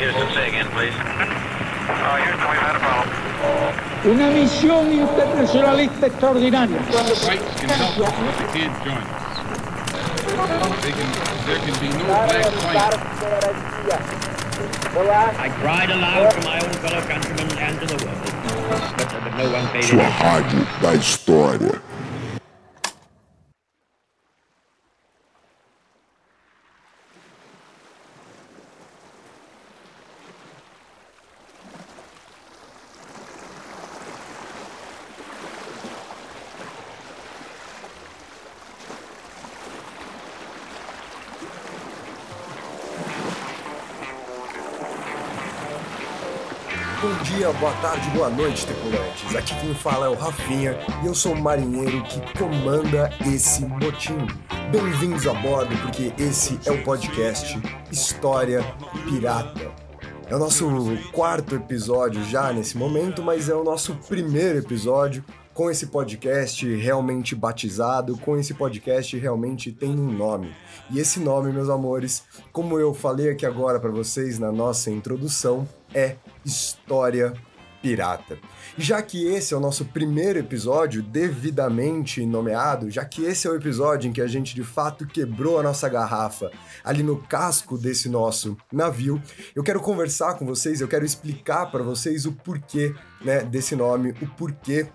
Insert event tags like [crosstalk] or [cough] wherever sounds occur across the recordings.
Houston, say again, please. Uh, Houston, we've had a problem. Una misión internacionalista extraordinaria. Whites can help us, but they can't join us. They can, there can be no black fight. I cried aloud to my own fellow countrymen and to the world, but, but no one paid Sua rádio da história. Dia, boa tarde, boa noite, tripulantes. Aqui quem fala é o Rafinha e eu sou o marinheiro que comanda esse motim. Bem-vindos a bordo, porque esse é o podcast História Pirata. É o nosso quarto episódio já nesse momento, mas é o nosso primeiro episódio com esse podcast realmente batizado, com esse podcast realmente tem um nome. E esse nome, meus amores, como eu falei aqui agora para vocês na nossa introdução, é História Pirata. Já que esse é o nosso primeiro episódio devidamente nomeado, já que esse é o episódio em que a gente de fato quebrou a nossa garrafa ali no casco desse nosso navio, eu quero conversar com vocês, eu quero explicar para vocês o porquê né, desse nome, o porquê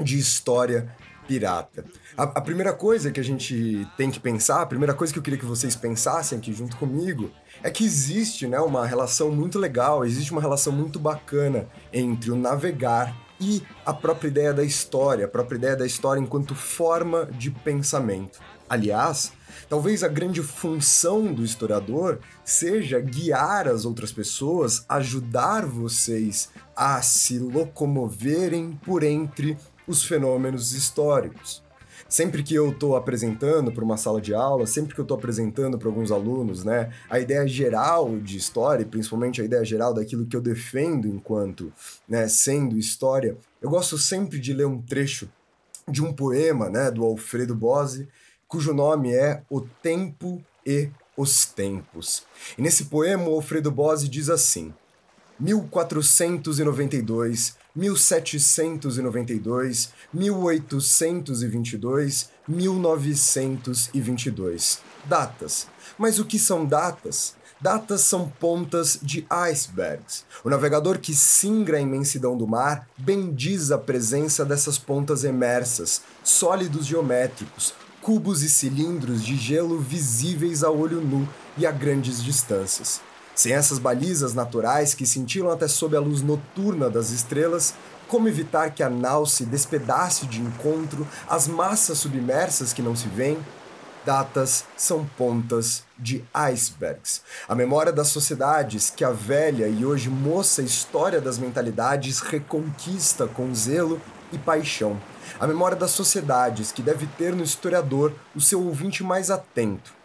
de História pirata. A, a, primeira coisa que a gente tem que pensar, a primeira coisa que eu queria que vocês pensassem aqui junto comigo, é que existe né, uma relação muito legal, existe uma relação muito bacana entre o navegar e a própria ideia da história, a própria ideia da história enquanto forma de pensamento. Aliás, talvez a grande função do historiador seja guiar as outras pessoas, ajudar vocês a se locomoverem por entre os fenômenos históricos. Sempre que eu estou apresentando para uma sala de aula, sempre que eu estou apresentando para alguns alunos, né, a ideia geral de história, principalmente a ideia geral daquilo que eu defendo enquanto né, sendo história, eu gosto sempre de ler um trecho de um poema né, do Alfredo Bose, cujo nome é O Tempo e os Tempos. E nesse poema, o Alfredo Bose diz assim: 1492 1792, 1822, 1922. Datas. Mas o que são datas? Datas são pontas de icebergs. O navegador que singra a imensidão do mar bendiz a presença dessas pontas emersas, sólidos geométricos, cubos e cilindros de gelo visíveis a olho nu e a grandes distâncias. Sem essas balizas naturais que cintilam até sob a luz noturna das estrelas, como evitar que a nau se despedace de encontro às massas submersas que não se veem? Datas são pontas de icebergs. A memória das sociedades que a velha e hoje moça história das mentalidades reconquista com zelo e paixão. A memória das sociedades que deve ter no historiador o seu ouvinte mais atento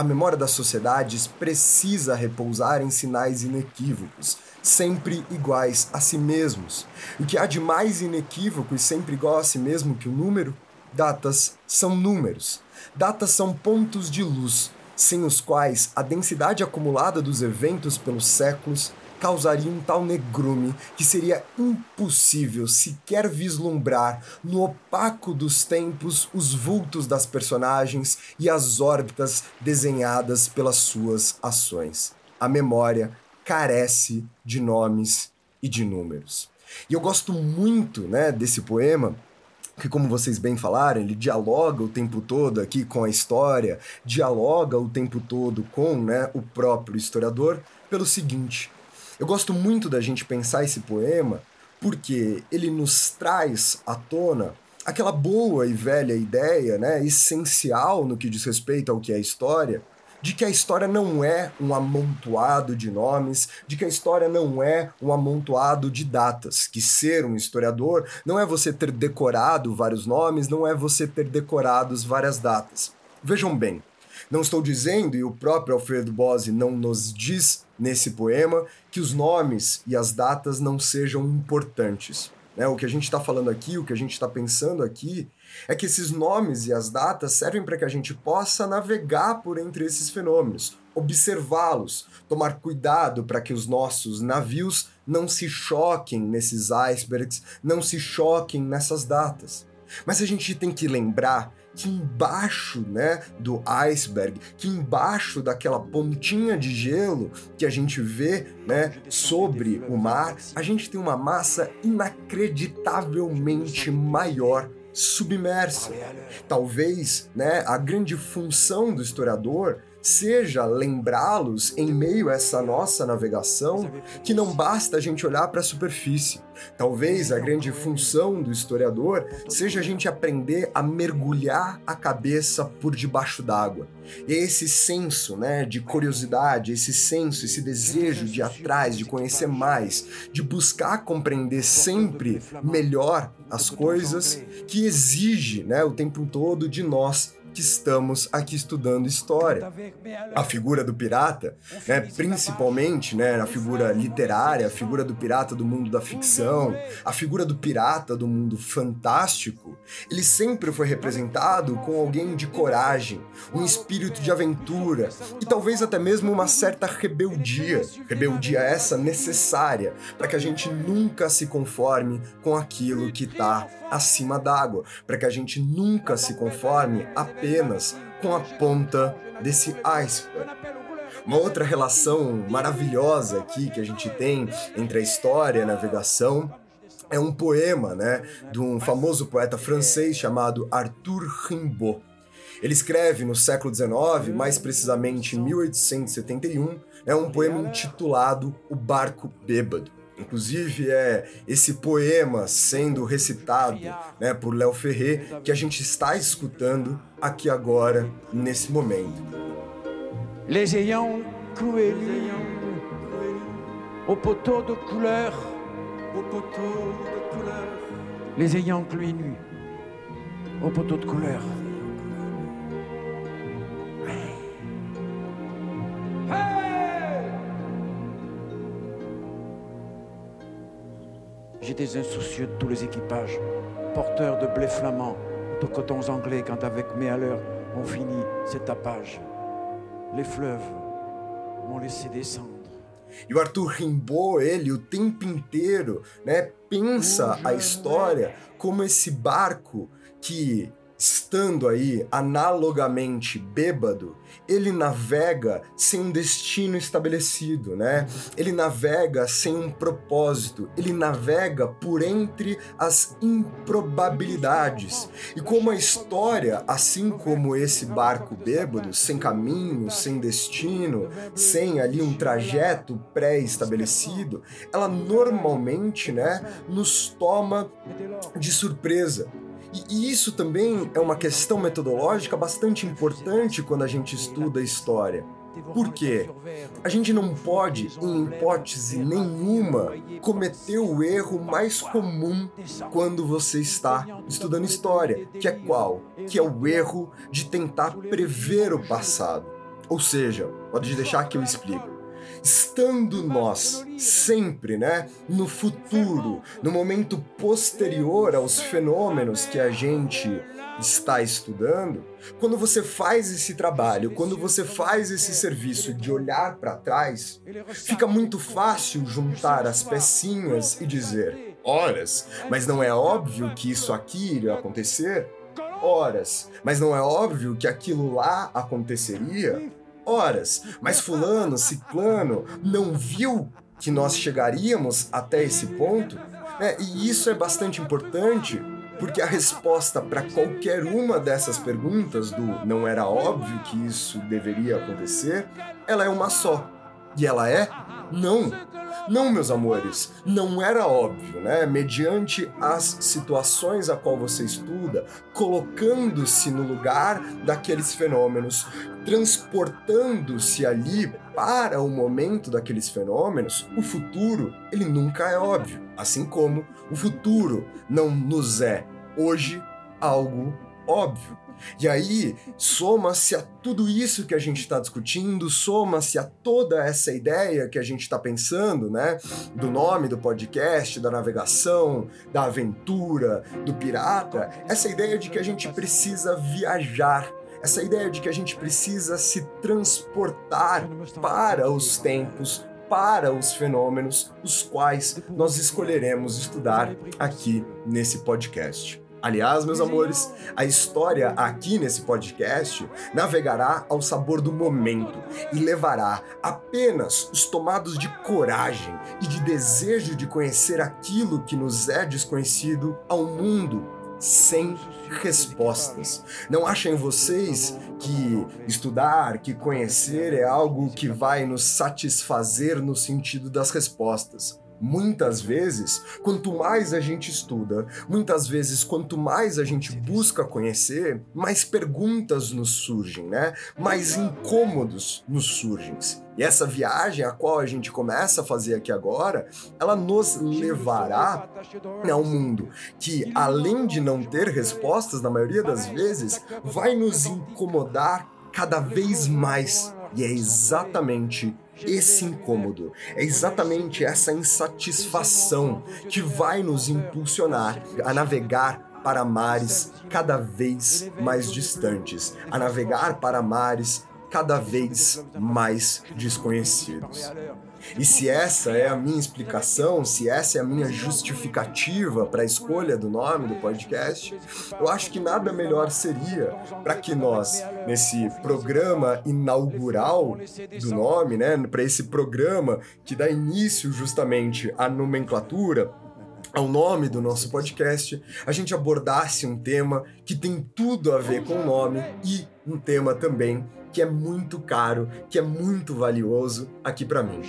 a memória das sociedades precisa repousar em sinais inequívocos, sempre iguais a si mesmos. O que há de mais inequívoco e sempre igual a si mesmo que o número? Datas são números. Datas são pontos de luz, sem os quais a densidade acumulada dos eventos pelos séculos causaria um tal negrume que seria impossível sequer vislumbrar no opaco dos tempos os vultos das personagens e as órbitas desenhadas pelas suas ações. A memória carece de nomes e de números. E eu gosto muito né, desse poema que, como vocês bem falaram, ele dialoga o tempo todo aqui com a história, dialoga o tempo todo com né, o próprio historiador, pelo seguinte: eu gosto muito da gente pensar esse poema porque ele nos traz à tona aquela boa e velha ideia, né, essencial no que diz respeito ao que é história, de que a história não é um amontoado de nomes, de que a história não é um amontoado de datas, que ser um historiador não é você ter decorado vários nomes, não é você ter decorado várias datas. Vejam bem, não estou dizendo, e o próprio Alfredo Bose não nos diz nesse poema, que os nomes e as datas não sejam importantes. Né? O que a gente está falando aqui, o que a gente está pensando aqui, é que esses nomes e as datas servem para que a gente possa navegar por entre esses fenômenos, observá-los, tomar cuidado para que os nossos navios não se choquem nesses icebergs, não se choquem nessas datas. Mas a gente tem que lembrar que embaixo, né, do iceberg, que embaixo daquela pontinha de gelo que a gente vê, né, sobre o mar, a gente tem uma massa inacreditavelmente maior submersa. Talvez, né, a grande função do historiador seja lembrá-los em meio a essa nossa navegação que não basta a gente olhar para a superfície. Talvez a grande função do historiador seja a gente aprender a mergulhar a cabeça por debaixo d'água. E esse senso, né, de curiosidade, esse senso, esse desejo de ir atrás, de conhecer mais, de buscar compreender sempre melhor as coisas que exige, né, o tempo todo de nós que estamos aqui estudando história. A figura do pirata, né, principalmente né, a figura literária, a figura do pirata do mundo da ficção, a figura do pirata do mundo fantástico, ele sempre foi representado com alguém de coragem, um espírito de aventura e talvez até mesmo uma certa rebeldia. Rebeldia essa necessária para que a gente nunca se conforme com aquilo que está acima d'água, para que a gente nunca se conforme apenas com a ponta desse iceberg. Uma outra relação maravilhosa aqui que a gente tem entre a história e a navegação é um poema, né, de um famoso poeta francês chamado Arthur Rimbaud. Ele escreve no século XIX, mais precisamente em 1871, é um poema intitulado O Barco Bêbado. Inclusive é esse poema sendo recitado né, por Léo Ferré que a gente está escutando aqui agora, nesse momento. Les ayants cloués au poteau de couleur, au poteau de couleur. Les ayants cloués nus au poteau de couleur. J'étais insoucieux de tous les équipages, porteur de blé flamand, de cotons anglais quand avec mes haleurs on finit cet tapage. Les fleuves m'ont laissé descendre. E o Arthur Rimbaud, ele, o tempo inteiro, né, pensa a história como esse barco que estando aí analogamente bêbado, ele navega sem um destino estabelecido, né? Ele navega sem um propósito, ele navega por entre as improbabilidades. E como a história, assim como esse barco bêbado, sem caminho, sem destino, sem ali um trajeto pré-estabelecido, ela normalmente, né, nos toma de surpresa. E isso também é uma questão metodológica bastante importante quando a gente estuda história. Por quê? A gente não pode, em hipótese nenhuma, cometer o erro mais comum quando você está estudando história, que é qual? Que é o erro de tentar prever o passado. Ou seja, pode deixar que eu explico estando nós sempre, né, no futuro, no momento posterior aos fenômenos que a gente está estudando, quando você faz esse trabalho, quando você faz esse serviço de olhar para trás, fica muito fácil juntar as pecinhas e dizer: horas, mas não é óbvio que isso aqui iria acontecer? Horas, mas não é óbvio que aquilo lá aconteceria? Horas, mas fulano, ciclano não viu que nós chegaríamos até esse ponto? É, e isso é bastante importante porque a resposta para qualquer uma dessas perguntas do não era óbvio que isso deveria acontecer, ela é uma só. E ela é não. Não, meus amores, não era óbvio, né? Mediante as situações a qual você estuda, colocando-se no lugar daqueles fenômenos, transportando-se ali para o momento daqueles fenômenos, o futuro, ele nunca é óbvio. Assim como o futuro não nos é hoje algo óbvio. E aí, soma-se a tudo isso que a gente está discutindo, soma-se a toda essa ideia que a gente está pensando, né? Do nome do podcast, da navegação, da aventura, do pirata, essa ideia de que a gente precisa viajar essa ideia de que a gente precisa se transportar para os tempos, para os fenômenos, os quais nós escolheremos estudar aqui nesse podcast. Aliás, meus amores, a história aqui nesse podcast navegará ao sabor do momento e levará apenas os tomados de coragem e de desejo de conhecer aquilo que nos é desconhecido ao mundo sem respostas. Não achem vocês que estudar, que conhecer é algo que vai nos satisfazer no sentido das respostas. Muitas vezes, quanto mais a gente estuda, muitas vezes, quanto mais a gente busca conhecer, mais perguntas nos surgem, né? Mais incômodos nos surgem. E essa viagem, a qual a gente começa a fazer aqui agora, ela nos levará a um mundo que, além de não ter respostas, na maioria das vezes, vai nos incomodar cada vez mais. E é exatamente esse incômodo, é exatamente essa insatisfação que vai nos impulsionar a navegar para mares cada vez mais distantes, a navegar para mares cada vez mais desconhecidos. E se essa é a minha explicação, se essa é a minha justificativa para a escolha do nome do podcast, eu acho que nada melhor seria para que nós, nesse programa inaugural do nome, né, para esse programa que dá início justamente à nomenclatura, ao nome do nosso podcast, a gente abordasse um tema que tem tudo a ver com o nome e um tema também que é muito caro, que é muito valioso aqui para mim.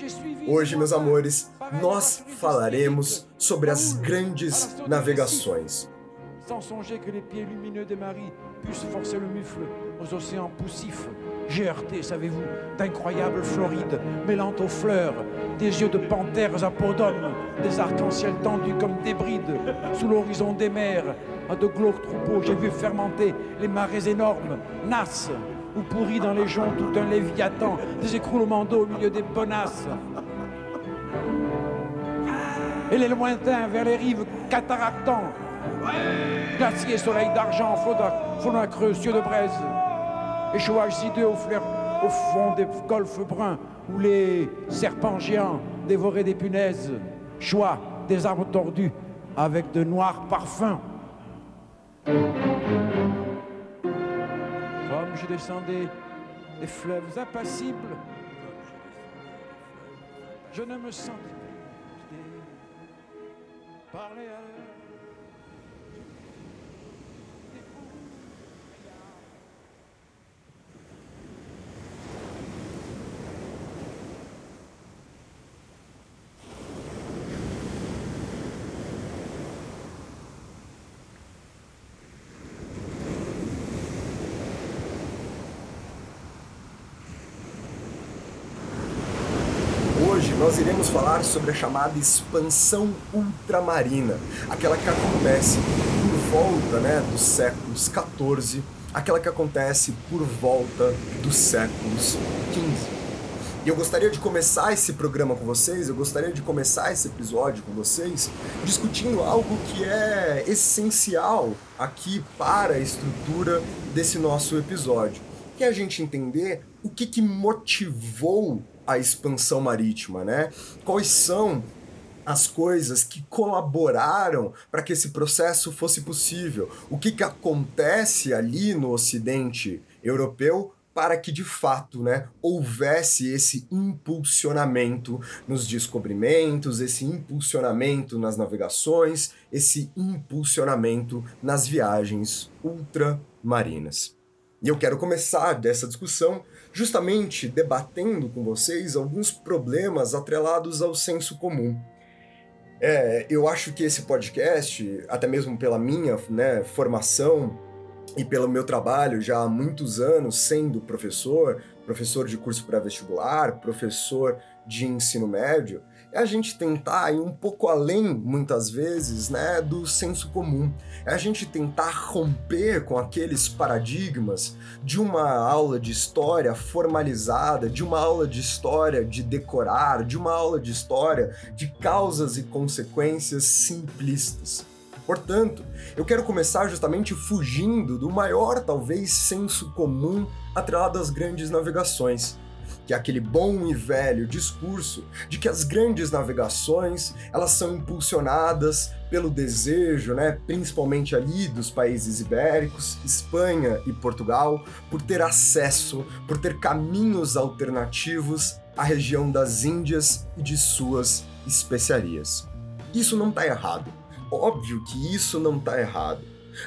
Hoje, meus amores, nós falaremos sobre as grandes navegações. Sans songer que les pieds lumineux de Marie puissent forcer le mufle aux océans poussifs. GRT, savez-vous, d'incroyables Florides mêlant aux fleurs, des yeux de panthères à peau d'homme, des arcs-en-ciel tendus comme des brides, sous l'horizon des mers, à de glauques troupeaux, j'ai vu fermenter les marées énormes, nasses, ou pourrit dans les joncs tout un léviathan, des écroulements d'eau au milieu des bonasses. Et les lointains vers les rives cataractants, glacier, soleil d'argent, flottant creux, cieux de braise, échouages hideux au, flair, au fond des golfes bruns, où les serpents géants dévoraient des punaises, choix des arbres tordus avec de noirs parfums. Je descendais des fleuves impassibles, je ne me sentais plus nós iremos falar sobre a chamada expansão ultramarina, aquela que acontece por volta né, dos séculos 14, aquela que acontece por volta dos séculos 15. E eu gostaria de começar esse programa com vocês, eu gostaria de começar esse episódio com vocês discutindo algo que é essencial aqui para a estrutura desse nosso episódio, que é a gente entender o que, que motivou a expansão marítima, né? Quais são as coisas que colaboraram para que esse processo fosse possível? O que, que acontece ali no Ocidente europeu para que de fato né, houvesse esse impulsionamento nos descobrimentos, esse impulsionamento nas navegações, esse impulsionamento nas viagens ultramarinas. E eu quero começar dessa discussão justamente debatendo com vocês alguns problemas atrelados ao senso comum. É, eu acho que esse podcast, até mesmo pela minha né, formação e pelo meu trabalho já há muitos anos sendo professor, professor de curso pré-vestibular, professor de ensino médio, é a gente tentar ir um pouco além, muitas vezes, né, do senso comum. É a gente tentar romper com aqueles paradigmas de uma aula de história formalizada, de uma aula de história de decorar, de uma aula de história de causas e consequências simplistas. Portanto, eu quero começar justamente fugindo do maior, talvez, senso comum atrelado às grandes navegações, que é aquele bom e velho discurso de que as grandes navegações elas são impulsionadas pelo desejo, né, principalmente ali dos países ibéricos, Espanha e Portugal, por ter acesso, por ter caminhos alternativos à região das Índias e de suas especiarias. Isso não está errado. Óbvio que isso não está errado.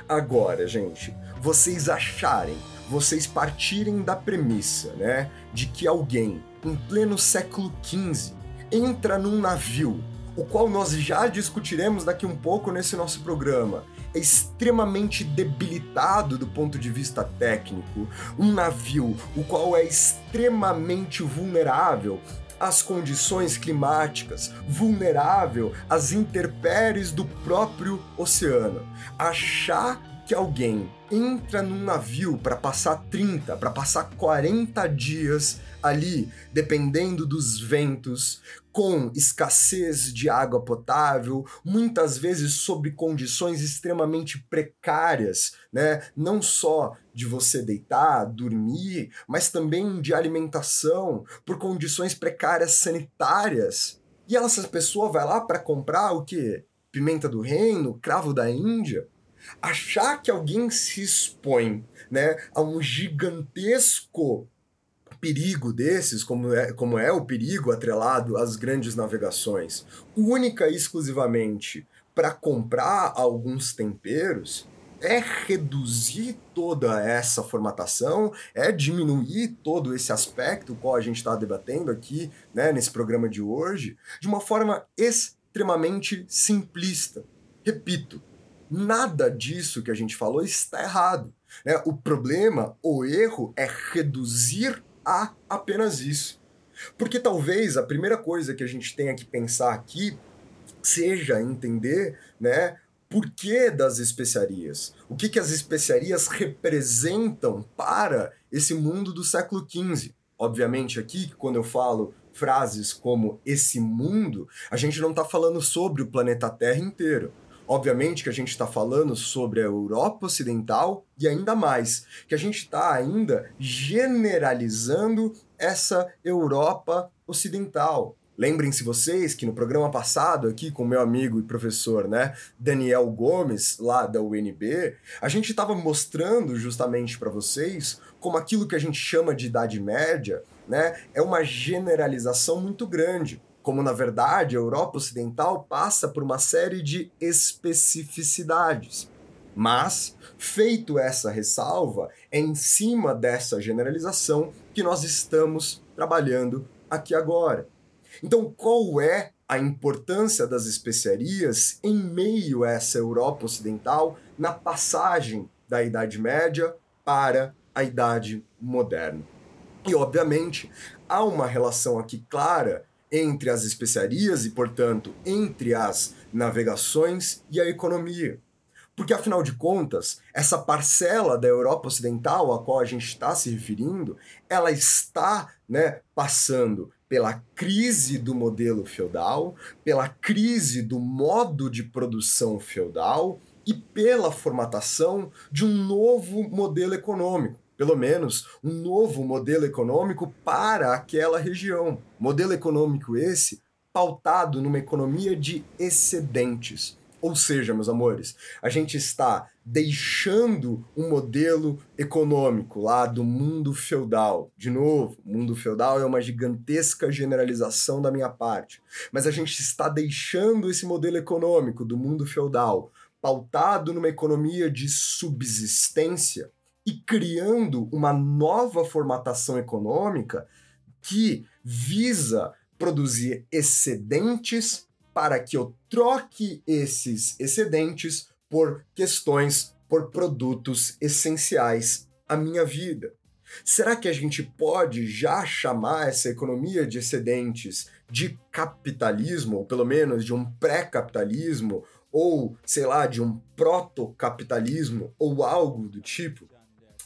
Agora, gente, vocês acharem vocês partirem da premissa, né, de que alguém em pleno século XV entra num navio, o qual nós já discutiremos daqui um pouco nesse nosso programa, é extremamente debilitado do ponto de vista técnico, um navio o qual é extremamente vulnerável às condições climáticas, vulnerável às intempéries do próprio oceano. Achar que alguém entra num navio para passar 30, para passar 40 dias ali, dependendo dos ventos, com escassez de água potável, muitas vezes sob condições extremamente precárias, né? Não só de você deitar, dormir, mas também de alimentação, por condições precárias sanitárias. E essa pessoa vai lá para comprar o quê? Pimenta do reino, cravo da Índia? Achar que alguém se expõe né, a um gigantesco perigo desses, como é, como é o perigo atrelado às grandes navegações, única e exclusivamente para comprar alguns temperos, é reduzir toda essa formatação, é diminuir todo esse aspecto qual a gente está debatendo aqui né, nesse programa de hoje, de uma forma extremamente simplista. Repito, Nada disso que a gente falou está errado. Né? O problema, o erro, é reduzir a apenas isso. Porque talvez a primeira coisa que a gente tenha que pensar aqui seja entender né, por que das especiarias. O que, que as especiarias representam para esse mundo do século XV. Obviamente, aqui, quando eu falo frases como esse mundo, a gente não está falando sobre o planeta Terra inteiro. Obviamente que a gente está falando sobre a Europa Ocidental e ainda mais, que a gente está ainda generalizando essa Europa Ocidental. Lembrem-se vocês que no programa passado, aqui com meu amigo e professor, né, Daniel Gomes, lá da UNB, a gente estava mostrando justamente para vocês como aquilo que a gente chama de Idade Média, né, é uma generalização muito grande como na verdade a Europa Ocidental passa por uma série de especificidades. Mas, feito essa ressalva, é em cima dessa generalização que nós estamos trabalhando aqui agora. Então, qual é a importância das especiarias em meio a essa Europa Ocidental na passagem da Idade Média para a Idade Moderna? E, obviamente, há uma relação aqui clara entre as especiarias e, portanto, entre as navegações e a economia. Porque, afinal de contas, essa parcela da Europa Ocidental a qual a gente está se referindo, ela está né, passando pela crise do modelo feudal, pela crise do modo de produção feudal e pela formatação de um novo modelo econômico pelo menos, um novo modelo econômico para aquela região. Modelo econômico esse pautado numa economia de excedentes. Ou seja, meus amores, a gente está deixando um modelo econômico lá do mundo feudal. De novo, mundo feudal é uma gigantesca generalização da minha parte, mas a gente está deixando esse modelo econômico do mundo feudal pautado numa economia de subsistência e criando uma nova formatação econômica que visa produzir excedentes para que eu troque esses excedentes por questões, por produtos essenciais à minha vida. Será que a gente pode já chamar essa economia de excedentes de capitalismo, ou pelo menos de um pré-capitalismo, ou sei lá, de um proto-capitalismo, ou algo do tipo?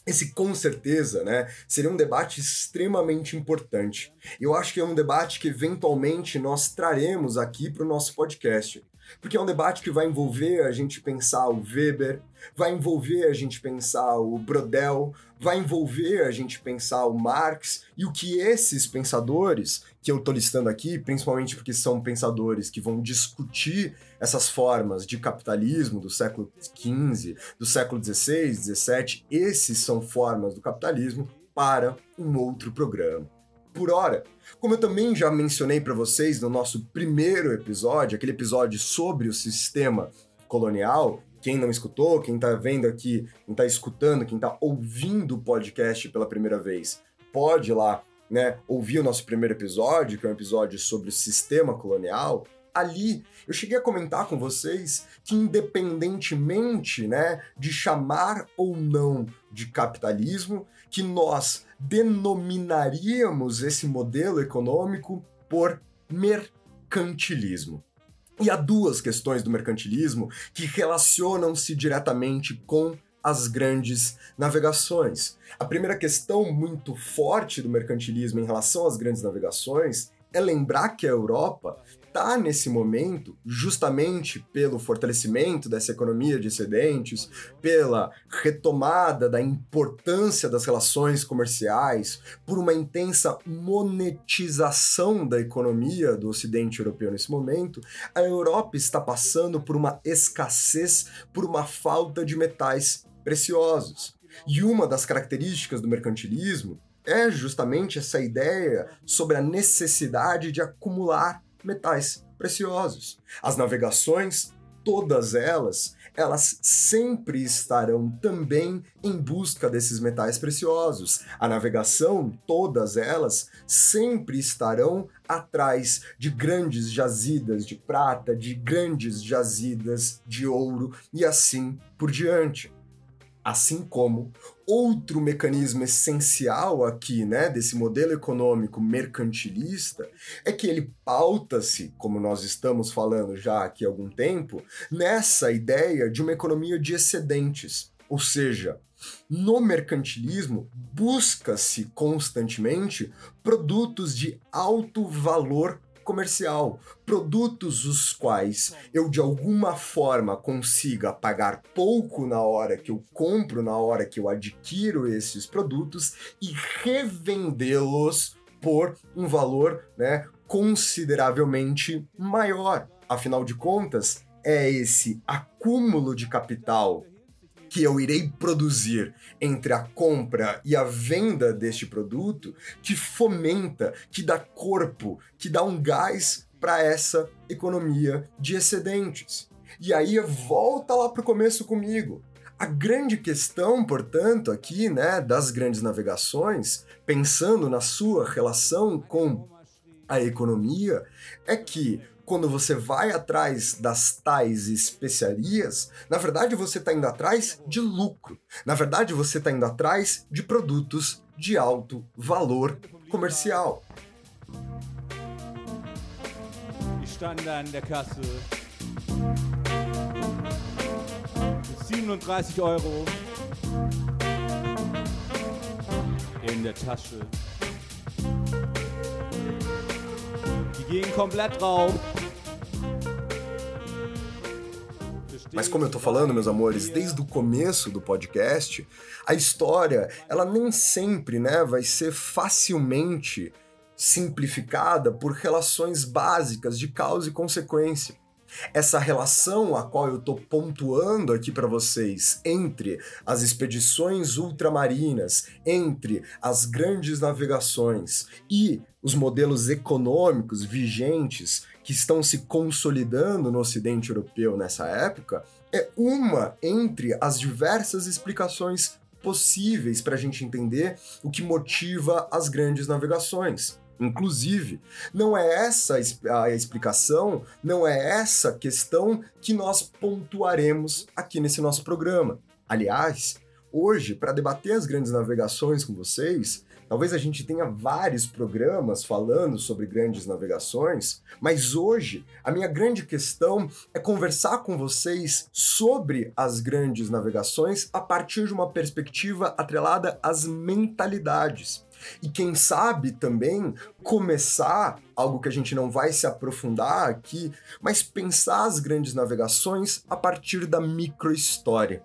Esse com certeza, né, seria um debate extremamente importante. Eu acho que é um debate que eventualmente nós traremos aqui para o nosso podcast. porque é um debate que vai envolver a gente pensar o Weber, vai envolver a gente pensar o Brodel, vai envolver a gente pensar o Marx e o que esses pensadores, que eu estou listando aqui, principalmente porque são pensadores que vão discutir essas formas de capitalismo do século XV, do século XVI, XVII, esses são formas do capitalismo para um outro programa. Por hora, como eu também já mencionei para vocês no nosso primeiro episódio, aquele episódio sobre o sistema colonial, quem não escutou, quem está vendo aqui, quem está escutando, quem está ouvindo o podcast pela primeira vez, pode ir lá, né, ouvir o nosso primeiro episódio, que é um episódio sobre o sistema colonial. Ali eu cheguei a comentar com vocês que independentemente, né, de chamar ou não de capitalismo, que nós denominaríamos esse modelo econômico por mercantilismo. E há duas questões do mercantilismo que relacionam-se diretamente com as grandes navegações. A primeira questão muito forte do mercantilismo em relação às grandes navegações é lembrar que a Europa está nesse momento justamente pelo fortalecimento dessa economia de excedentes, pela retomada da importância das relações comerciais, por uma intensa monetização da economia do Ocidente europeu nesse momento, a Europa está passando por uma escassez, por uma falta de metais preciosos. E uma das características do mercantilismo é justamente essa ideia sobre a necessidade de acumular metais preciosos. As navegações, todas elas, elas sempre estarão também em busca desses metais preciosos. A navegação, todas elas, sempre estarão atrás de grandes jazidas de prata, de grandes jazidas de ouro e assim por diante. Assim como outro mecanismo essencial aqui, né, desse modelo econômico mercantilista, é que ele pauta-se, como nós estamos falando já aqui há algum tempo, nessa ideia de uma economia de excedentes. Ou seja, no mercantilismo, busca-se constantemente produtos de alto valor comercial, produtos os quais eu de alguma forma consiga pagar pouco na hora que eu compro, na hora que eu adquiro esses produtos e revendê-los por um valor, né, consideravelmente maior. Afinal de contas, é esse acúmulo de capital que eu irei produzir entre a compra e a venda deste produto que fomenta, que dá corpo, que dá um gás para essa economia de excedentes. E aí volta lá para o começo comigo. A grande questão, portanto, aqui, né, das grandes navegações, pensando na sua relação com a economia, é que quando você vai atrás das tais especiarias, na verdade você está indo atrás de lucro. Na verdade você está indo atrás de produtos de alto valor comercial. stand an der Kasse. 37 Euro in der Tasche. Die gehen komplett drauf. Mas como eu tô falando, meus amores, desde o começo do podcast, a história, ela nem sempre, né, vai ser facilmente simplificada por relações básicas de causa e consequência. Essa relação a qual eu estou pontuando aqui para vocês entre as expedições ultramarinas, entre as grandes navegações e os modelos econômicos vigentes que estão se consolidando no Ocidente europeu nessa época, é uma entre as diversas explicações possíveis para a gente entender o que motiva as grandes navegações. Inclusive, não é essa a explicação, não é essa questão que nós pontuaremos aqui nesse nosso programa. Aliás, hoje, para debater as grandes navegações com vocês, talvez a gente tenha vários programas falando sobre grandes navegações, mas hoje a minha grande questão é conversar com vocês sobre as grandes navegações a partir de uma perspectiva atrelada às mentalidades. E quem sabe também começar algo que a gente não vai se aprofundar aqui, mas pensar as grandes navegações a partir da microhistória.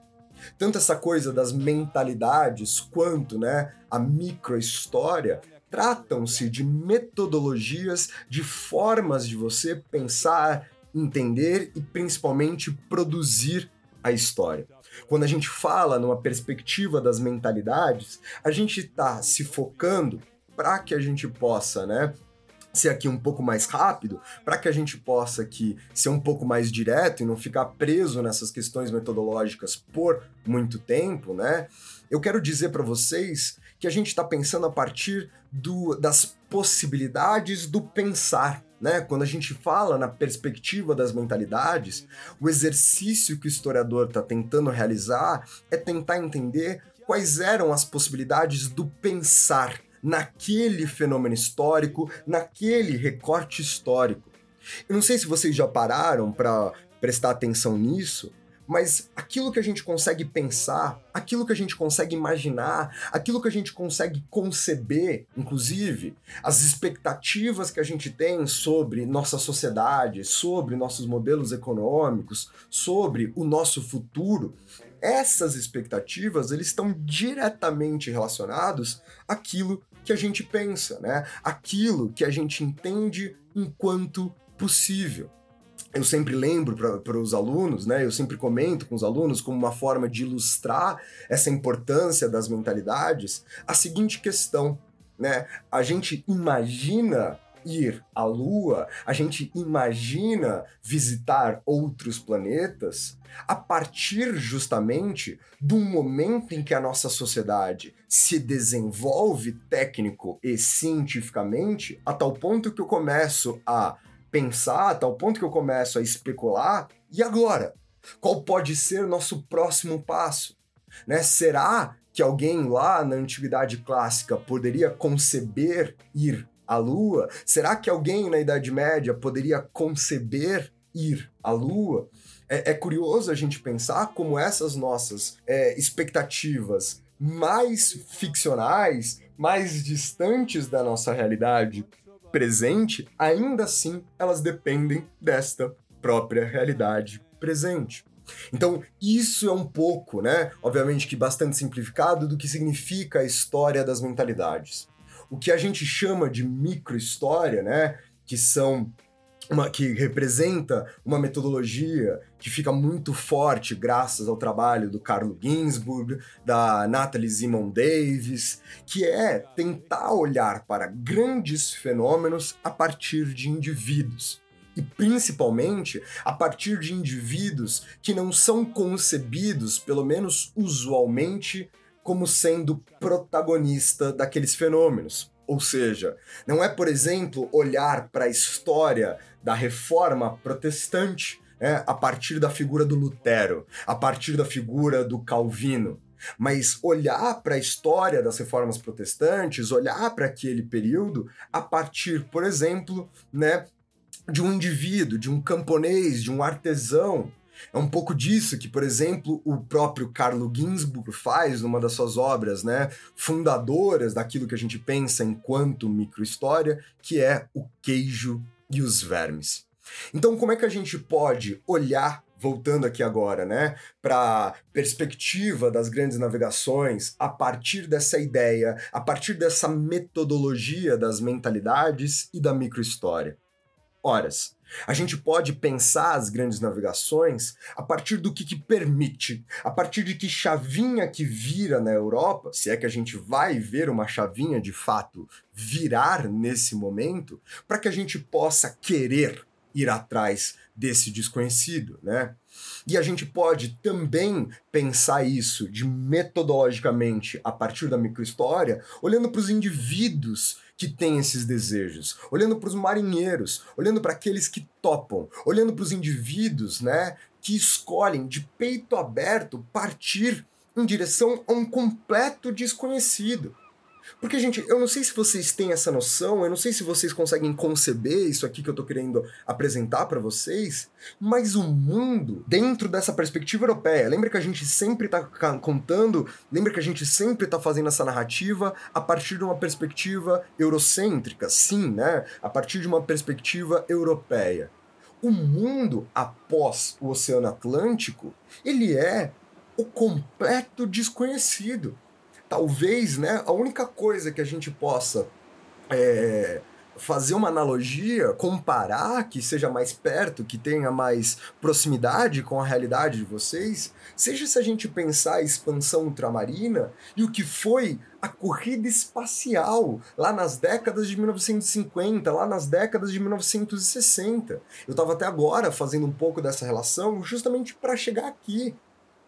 Tanto essa coisa das mentalidades quanto, né, a microhistória tratam-se de metodologias, de formas de você pensar, entender e principalmente produzir a história. Quando a gente fala numa perspectiva das mentalidades, a gente está se focando para que a gente possa, né, ser aqui um pouco mais rápido, para que a gente possa aqui ser um pouco mais direto e não ficar preso nessas questões metodológicas por muito tempo, né? Eu quero dizer para vocês que a gente está pensando a partir do, das possibilidades do pensar, né? Quando a gente fala na perspectiva das mentalidades, o exercício que o historiador está tentando realizar é tentar entender quais eram as possibilidades do pensar naquele fenômeno histórico, naquele recorte histórico. Eu não sei se vocês já pararam para prestar atenção nisso, mas aquilo que a gente consegue pensar, aquilo que a gente consegue imaginar, aquilo que a gente consegue conceber, inclusive, as expectativas que a gente tem sobre nossa sociedade, sobre nossos modelos econômicos, sobre o nosso futuro, essas expectativas eles estão diretamente relacionados àquilo que a gente pensa, né? Aquilo que a gente entende enquanto possível eu sempre lembro para os alunos, né? Eu sempre comento com os alunos como uma forma de ilustrar essa importância das mentalidades, a seguinte questão, né? A gente imagina ir à Lua, a gente imagina visitar outros planetas a partir justamente do momento em que a nossa sociedade se desenvolve técnico e cientificamente, a tal ponto que eu começo a pensar, a tal ponto que eu começo a especular, e agora? Qual pode ser nosso próximo passo? Né? Será que alguém lá na antiguidade clássica poderia conceber ir à Lua? Será que alguém na Idade Média poderia conceber ir à Lua? É, é curioso a gente pensar como essas nossas é, expectativas mais ficcionais, mais distantes da nossa realidade, presente, ainda assim elas dependem desta própria realidade presente. Então, isso é um pouco, né, obviamente que bastante simplificado, do que significa a história das mentalidades. O que a gente chama de microhistória, né, que são uma, que representa uma metodologia que fica muito forte graças ao trabalho do Carlo Ginzburg, da Natalie Simon Davis, que é tentar olhar para grandes fenômenos a partir de indivíduos. E principalmente a partir de indivíduos que não são concebidos, pelo menos usualmente, como sendo protagonista daqueles fenômenos. Ou seja, não é, por exemplo, olhar para a história da reforma protestante né, a partir da figura do Lutero, a partir da figura do Calvino. Mas olhar para a história das reformas protestantes, olhar para aquele período a partir, por exemplo, né, de um indivíduo, de um camponês, de um artesão, é um pouco disso que, por exemplo, o próprio Carlo Ginzburg faz numa das suas obras, né, fundadoras daquilo que a gente pensa enquanto microhistória, que é o queijo e os vermes. Então, como é que a gente pode olhar voltando aqui agora, né, para perspectiva das grandes navegações, a partir dessa ideia, a partir dessa metodologia das mentalidades e da microhistória. Horas, a gente pode pensar as grandes navegações a partir do que, que permite, a partir de que chavinha que vira na Europa, se é que a gente vai ver uma chavinha de fato virar nesse momento, para que a gente possa querer ir atrás desse desconhecido, né? E a gente pode também pensar isso de metodologicamente a partir da microhistória, olhando para os indivíduos que têm esses desejos, olhando para os marinheiros, olhando para aqueles que topam, olhando para os indivíduos, né, que escolhem de peito aberto partir em direção a um completo desconhecido. Porque, gente, eu não sei se vocês têm essa noção, eu não sei se vocês conseguem conceber isso aqui que eu tô querendo apresentar para vocês, mas o mundo, dentro dessa perspectiva europeia, lembra que a gente sempre tá contando, lembra que a gente sempre tá fazendo essa narrativa a partir de uma perspectiva eurocêntrica, sim, né? A partir de uma perspectiva europeia. O mundo após o Oceano Atlântico, ele é o completo desconhecido talvez, né, a única coisa que a gente possa é, fazer uma analogia, comparar, que seja mais perto, que tenha mais proximidade com a realidade de vocês, seja se a gente pensar a expansão ultramarina e o que foi a corrida espacial lá nas décadas de 1950, lá nas décadas de 1960. Eu estava até agora fazendo um pouco dessa relação justamente para chegar aqui,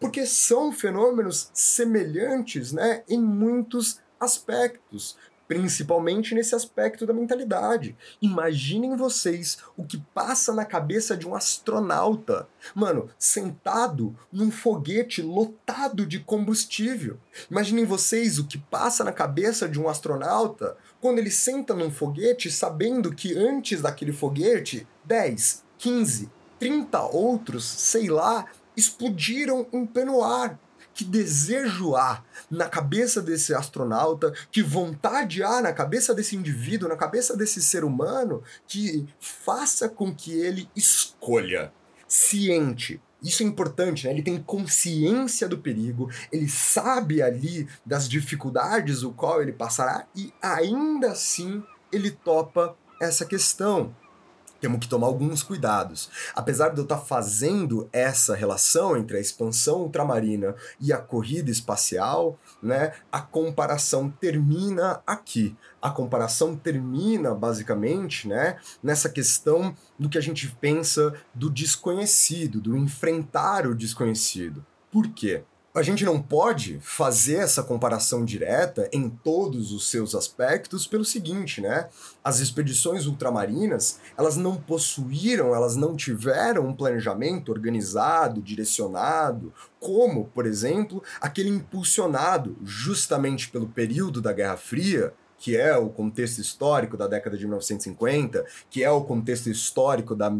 porque são fenômenos semelhantes né, em muitos aspectos, principalmente nesse aspecto da mentalidade. Imaginem vocês o que passa na cabeça de um astronauta, mano, sentado num foguete lotado de combustível. Imaginem vocês o que passa na cabeça de um astronauta quando ele senta num foguete sabendo que antes daquele foguete, 10, 15, 30 outros, sei lá, explodiram em pleno ar. Que desejo há na cabeça desse astronauta, que vontade há na cabeça desse indivíduo, na cabeça desse ser humano, que faça com que ele escolha, ciente. Isso é importante, né? Ele tem consciência do perigo, ele sabe ali das dificuldades o qual ele passará e ainda assim ele topa essa questão temos que tomar alguns cuidados. Apesar de eu estar tá fazendo essa relação entre a expansão ultramarina e a corrida espacial, né, a comparação termina aqui. A comparação termina basicamente, né, nessa questão do que a gente pensa do desconhecido, do enfrentar o desconhecido. Por quê? A gente não pode fazer essa comparação direta em todos os seus aspectos pelo seguinte, né? As expedições ultramarinas, elas não possuíram, elas não tiveram um planejamento organizado, direcionado, como, por exemplo, aquele impulsionado justamente pelo período da Guerra Fria, que é o contexto histórico da década de 1950, que é o contexto histórico da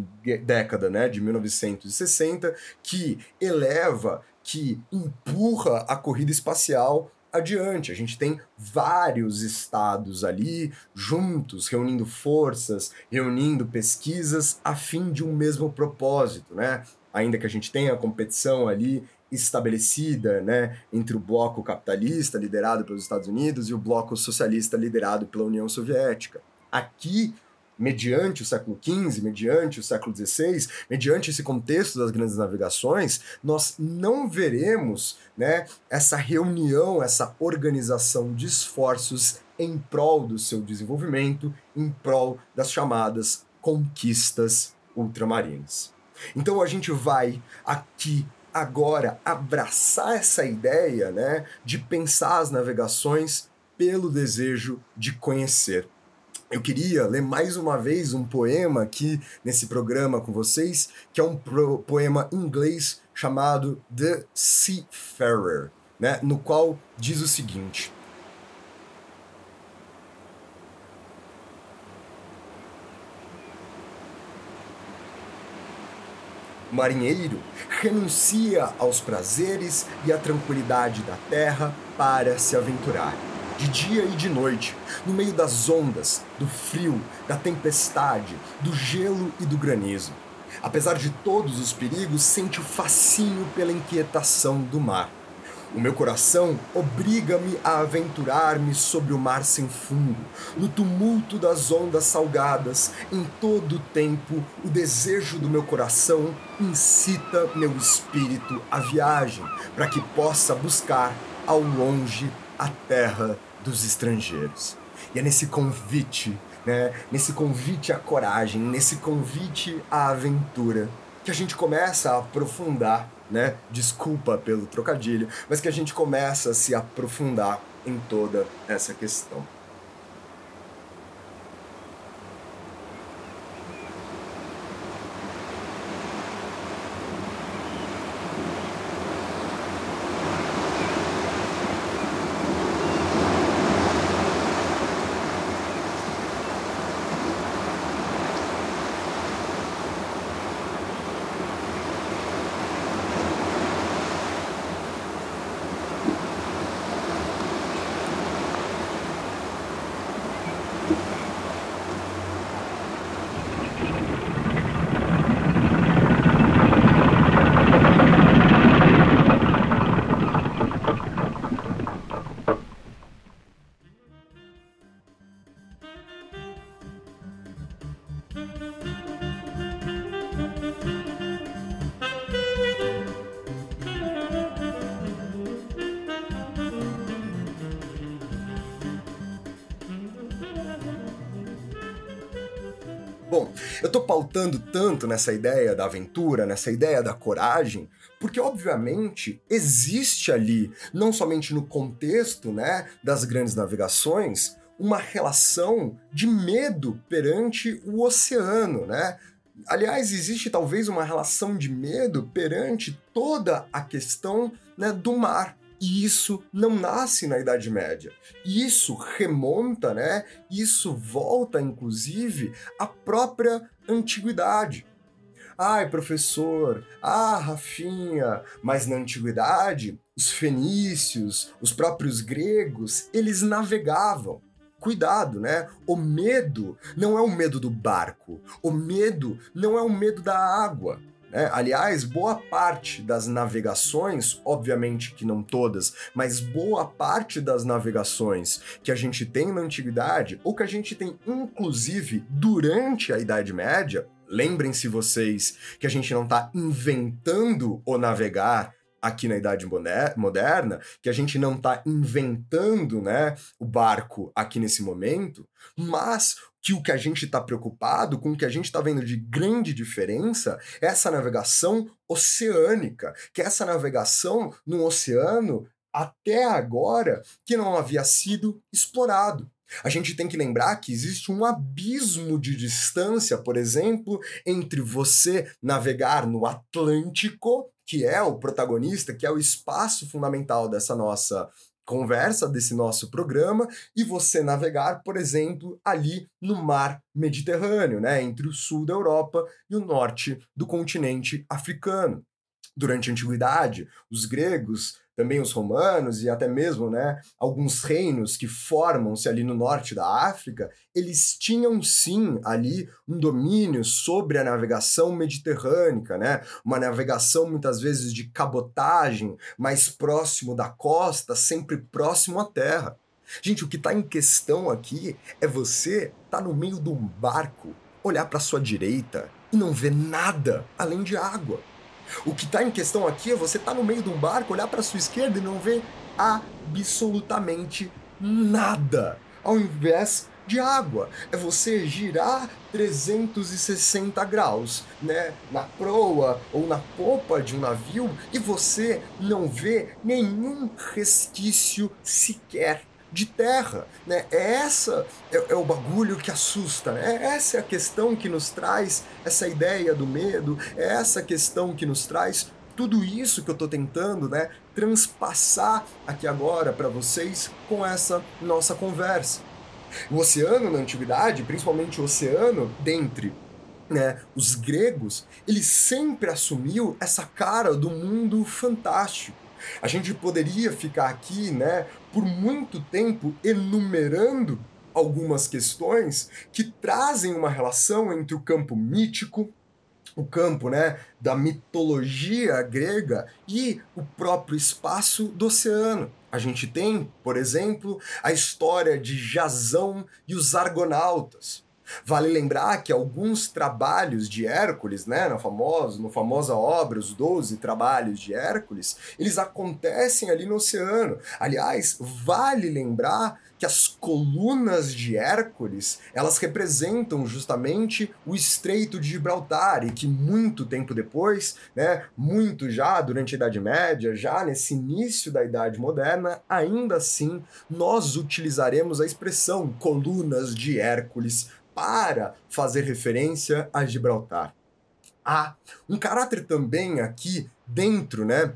década né, de 1960, que eleva que empurra a corrida espacial adiante. A gente tem vários estados ali juntos, reunindo forças, reunindo pesquisas a fim de um mesmo propósito, né? Ainda que a gente tenha a competição ali estabelecida, né, entre o bloco capitalista liderado pelos Estados Unidos e o bloco socialista liderado pela União Soviética. Aqui mediante o século XV, mediante o século XVI, mediante esse contexto das grandes navegações, nós não veremos né, essa reunião, essa organização de esforços em prol do seu desenvolvimento, em prol das chamadas conquistas ultramarinas. Então a gente vai aqui agora abraçar essa ideia né, de pensar as navegações pelo desejo de conhecer eu queria ler mais uma vez um poema aqui nesse programa com vocês, que é um poema inglês chamado The Seafarer, né, no qual diz o seguinte: O marinheiro renuncia aos prazeres e à tranquilidade da terra para se aventurar de dia e de noite, no meio das ondas, do frio, da tempestade, do gelo e do granizo. Apesar de todos os perigos, sente o fascínio pela inquietação do mar. O meu coração obriga-me a aventurar-me sobre o mar sem fundo, no tumulto das ondas salgadas, em todo o tempo, o desejo do meu coração incita meu espírito à viagem, para que possa buscar ao longe a terra dos estrangeiros. E é nesse convite, né, nesse convite à coragem, nesse convite à aventura, que a gente começa a aprofundar, né? Desculpa pelo trocadilho, mas que a gente começa a se aprofundar em toda essa questão. Pautando tanto nessa ideia da aventura, nessa ideia da coragem, porque obviamente existe ali, não somente no contexto, né, das grandes navegações, uma relação de medo perante o oceano, né? Aliás, existe talvez uma relação de medo perante toda a questão né, do mar. E isso não nasce na Idade Média. Isso remonta, né? Isso volta, inclusive, à própria antiguidade. Ai, professor, ah, Rafinha, mas na antiguidade, os fenícios, os próprios gregos, eles navegavam. Cuidado, né? O medo não é o medo do barco. O medo não é o medo da água. Né? Aliás, boa parte das navegações, obviamente que não todas, mas boa parte das navegações que a gente tem na antiguidade, ou que a gente tem inclusive durante a Idade Média, lembrem-se vocês que a gente não está inventando o navegar aqui na Idade Moderna, que a gente não está inventando né, o barco aqui nesse momento, mas que o que a gente está preocupado, com o que a gente está vendo de grande diferença, é essa navegação oceânica, que é essa navegação num oceano até agora que não havia sido explorado. A gente tem que lembrar que existe um abismo de distância, por exemplo, entre você navegar no Atlântico, que é o protagonista, que é o espaço fundamental dessa nossa conversa, desse nosso programa, e você navegar, por exemplo, ali no mar Mediterrâneo, né, entre o sul da Europa e o norte do continente africano. Durante a antiguidade, os gregos também os romanos e até mesmo né, alguns reinos que formam-se ali no norte da África, eles tinham sim ali um domínio sobre a navegação mediterrânea, né? Uma navegação muitas vezes de cabotagem, mais próximo da costa, sempre próximo à terra. Gente, o que está em questão aqui é você estar tá no meio de um barco, olhar para sua direita e não ver nada além de água. O que está em questão aqui é você estar tá no meio de um barco, olhar para sua esquerda e não ver absolutamente nada, ao invés de água. É você girar 360 graus, né, na proa ou na popa de um navio e você não vê nenhum resquício sequer de terra, né? É essa é, é, o bagulho que assusta, né? É essa é a questão que nos traz essa ideia do medo, é essa questão que nos traz tudo isso que eu estou tentando, né, transpassar aqui agora para vocês com essa nossa conversa. O oceano na antiguidade, principalmente o oceano dentre né, os gregos, ele sempre assumiu essa cara do mundo fantástico a gente poderia ficar aqui, né, por muito tempo enumerando algumas questões que trazem uma relação entre o campo mítico, o campo né, da mitologia grega e o próprio espaço do oceano. A gente tem, por exemplo, a história de Jasão e os Argonautas. Vale lembrar que alguns trabalhos de Hércules, né, na famosa, no famosa obra Os Doze Trabalhos de Hércules, eles acontecem ali no oceano. Aliás, vale lembrar que as colunas de Hércules, elas representam justamente o Estreito de Gibraltar e que muito tempo depois, né, muito já durante a Idade Média, já nesse início da Idade Moderna, ainda assim nós utilizaremos a expressão colunas de Hércules para fazer referência a Gibraltar. Há um caráter também aqui dentro, né,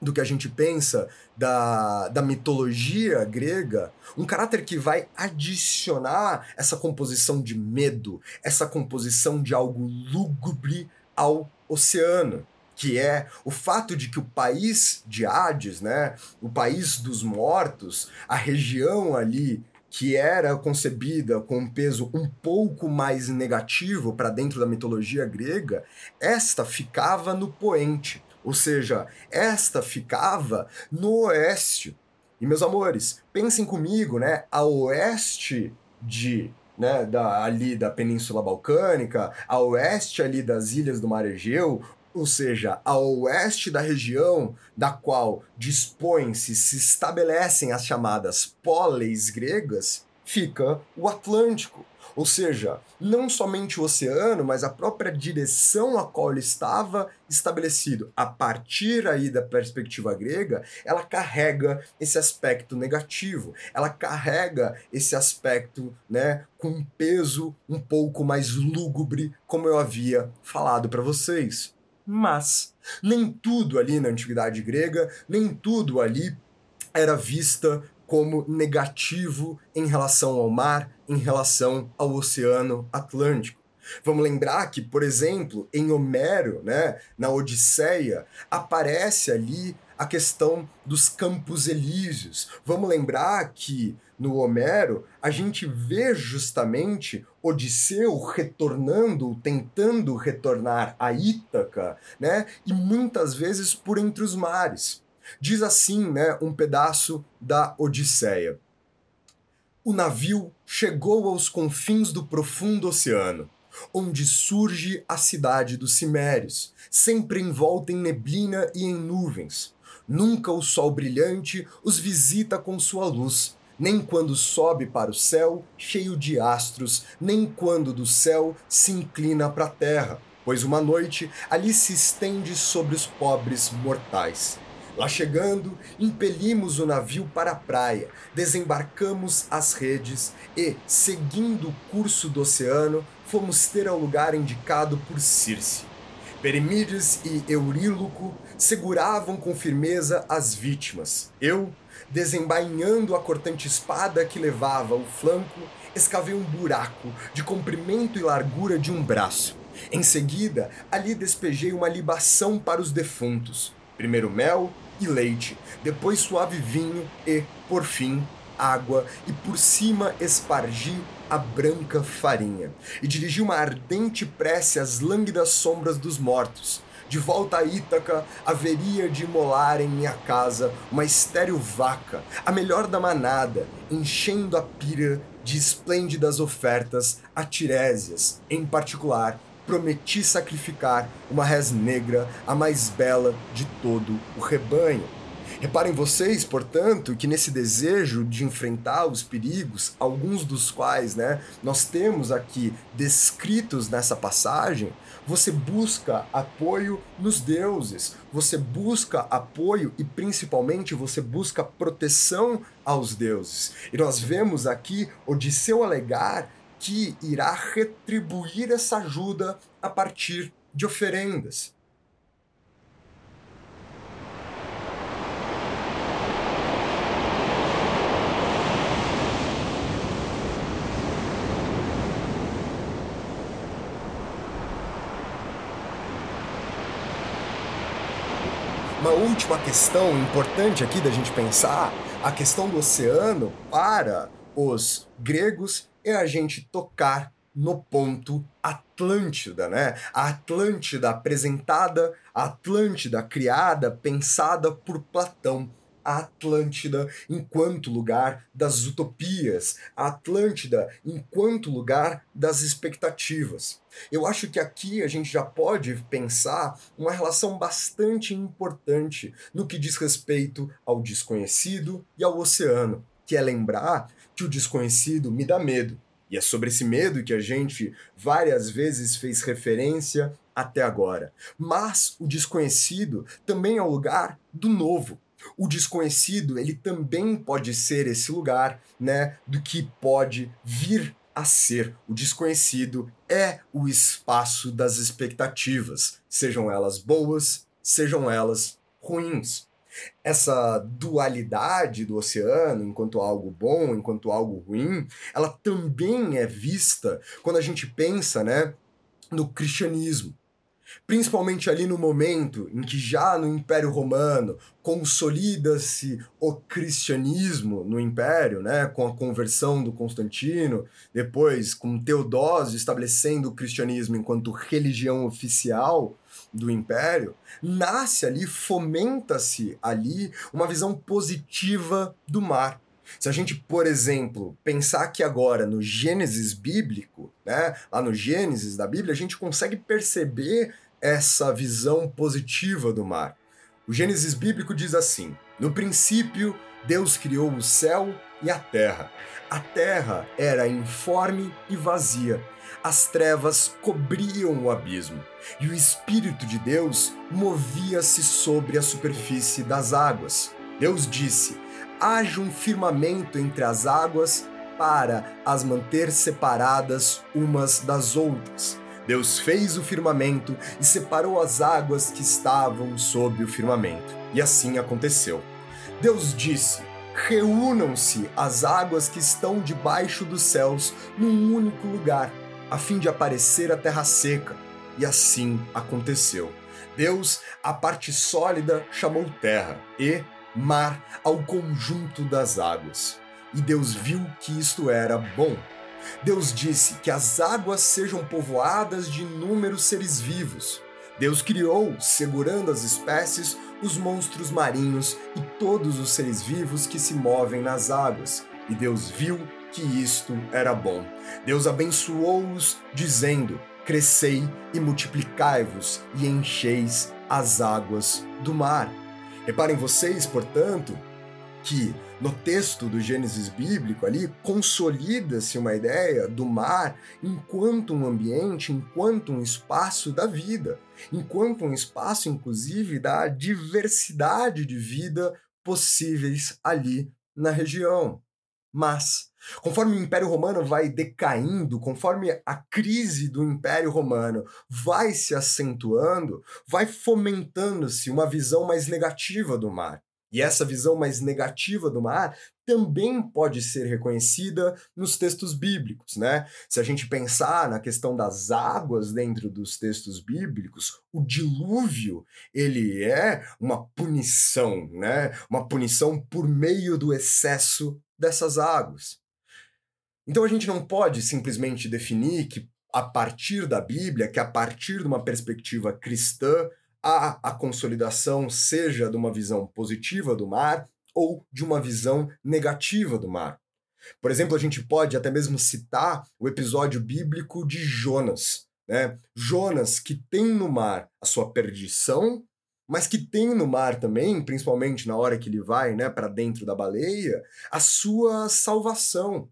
do que a gente pensa da, da mitologia grega, um caráter que vai adicionar essa composição de medo, essa composição de algo lúgubre ao oceano que é o fato de que o país de Hades, né, o país dos mortos, a região ali que era concebida com um peso um pouco mais negativo para dentro da mitologia grega, esta ficava no poente, ou seja, esta ficava no oeste. E meus amores, pensem comigo, né? A oeste de né, da, ali da Península Balcânica, a oeste ali das ilhas do Mar Egeu, ou seja, a oeste da região da qual dispõem-se, se estabelecem as chamadas poleis gregas, fica o Atlântico. Ou seja, não somente o oceano, mas a própria direção a qual ele estava estabelecido a partir aí da perspectiva grega, ela carrega esse aspecto negativo. Ela carrega esse aspecto, né, com um peso um pouco mais lúgubre, como eu havia falado para vocês. Mas nem tudo ali na antiguidade grega, nem tudo ali era vista como negativo em relação ao mar, em relação ao Oceano Atlântico. Vamos lembrar que, por exemplo, em Homero, né, na Odisseia, aparece ali a questão dos Campos Elíseos. Vamos lembrar que no Homero a gente vê justamente Odisseu retornando, tentando retornar a Ítaca, né? E muitas vezes por entre os mares. Diz assim, né, um pedaço da Odisseia. O navio chegou aos confins do profundo oceano, onde surge a cidade dos Cimérios, sempre envolta em neblina e em nuvens. Nunca o sol brilhante os visita com sua luz, nem quando sobe para o céu cheio de astros, nem quando do céu se inclina para a terra, pois uma noite ali se estende sobre os pobres mortais. Lá chegando, impelimos o navio para a praia, desembarcamos as redes e, seguindo o curso do oceano, fomos ter ao lugar indicado por Circe. Perimides e Euríloco seguravam com firmeza as vítimas. Eu, desembainhando a cortante espada que levava ao flanco, escavei um buraco de comprimento e largura de um braço. Em seguida, ali despejei uma libação para os defuntos. Primeiro mel, e leite, depois suave vinho e, por fim, água, e por cima espargi a branca farinha, e dirigi uma ardente prece às lânguidas sombras dos mortos. De volta a Ítaca, haveria de imolar em minha casa uma estéril vaca, a melhor da manada, enchendo a pira de esplêndidas ofertas a Tirésias, em particular prometi sacrificar uma res negra, a mais bela de todo o rebanho. Reparem vocês, portanto, que nesse desejo de enfrentar os perigos, alguns dos quais né, nós temos aqui descritos nessa passagem, você busca apoio nos deuses, você busca apoio e principalmente você busca proteção aos deuses. E nós vemos aqui Odisseu alegar que irá retribuir essa ajuda a partir de oferendas. Uma última questão importante aqui da gente pensar, a questão do oceano para os gregos é a gente tocar no ponto Atlântida, né? A Atlântida apresentada, a Atlântida criada, pensada por Platão. A Atlântida enquanto lugar das utopias, a Atlântida enquanto lugar das expectativas. Eu acho que aqui a gente já pode pensar uma relação bastante importante no que diz respeito ao desconhecido e ao oceano, que é lembrar que o desconhecido me dá medo. E é sobre esse medo que a gente várias vezes fez referência até agora. Mas o desconhecido também é o lugar do novo. O desconhecido, ele também pode ser esse lugar, né, do que pode vir a ser. O desconhecido é o espaço das expectativas, sejam elas boas, sejam elas ruins essa dualidade do oceano enquanto algo bom, enquanto algo ruim, ela também é vista quando a gente pensa, né, no cristianismo. Principalmente ali no momento em que já no Império Romano consolida-se o cristianismo no Império, né, com a conversão do Constantino, depois com Teodósio estabelecendo o cristianismo enquanto religião oficial, do império, nasce ali, fomenta-se ali uma visão positiva do mar. Se a gente, por exemplo, pensar que agora no Gênesis bíblico, né, lá no Gênesis da Bíblia, a gente consegue perceber essa visão positiva do mar. O Gênesis bíblico diz assim: No princípio, Deus criou o céu e a terra. A terra era informe e vazia. As trevas cobriam o abismo, e o Espírito de Deus movia-se sobre a superfície das águas. Deus disse: haja um firmamento entre as águas para as manter separadas umas das outras. Deus fez o firmamento e separou as águas que estavam sob o firmamento. E assim aconteceu. Deus disse: Reúnam-se as águas que estão debaixo dos céus num único lugar, a fim de aparecer a terra seca. E assim aconteceu. Deus, a parte sólida, chamou terra, e mar ao conjunto das águas. E Deus viu que isto era bom. Deus disse que as águas sejam povoadas de inúmeros seres vivos. Deus criou, segurando as espécies, os monstros marinhos e todos os seres vivos que se movem nas águas. E Deus viu que isto era bom. Deus abençoou-os, dizendo: Crescei e multiplicai-vos e encheis as águas do mar. Reparem vocês, portanto, que no texto do Gênesis bíblico ali consolida-se uma ideia do mar enquanto um ambiente, enquanto um espaço da vida, enquanto um espaço, inclusive, da diversidade de vida possíveis ali na região. Mas, conforme o Império Romano vai decaindo, conforme a crise do Império Romano vai se acentuando, vai fomentando-se uma visão mais negativa do mar. E essa visão mais negativa do mar também pode ser reconhecida nos textos bíblicos, né? Se a gente pensar na questão das águas dentro dos textos bíblicos, o dilúvio, ele é uma punição, né? Uma punição por meio do excesso dessas águas. Então a gente não pode simplesmente definir que a partir da Bíblia, que a partir de uma perspectiva cristã, a, a consolidação seja de uma visão positiva do mar ou de uma visão negativa do mar. Por exemplo, a gente pode até mesmo citar o episódio bíblico de Jonas. Né? Jonas, que tem no mar a sua perdição, mas que tem no mar também, principalmente na hora que ele vai né, para dentro da baleia, a sua salvação.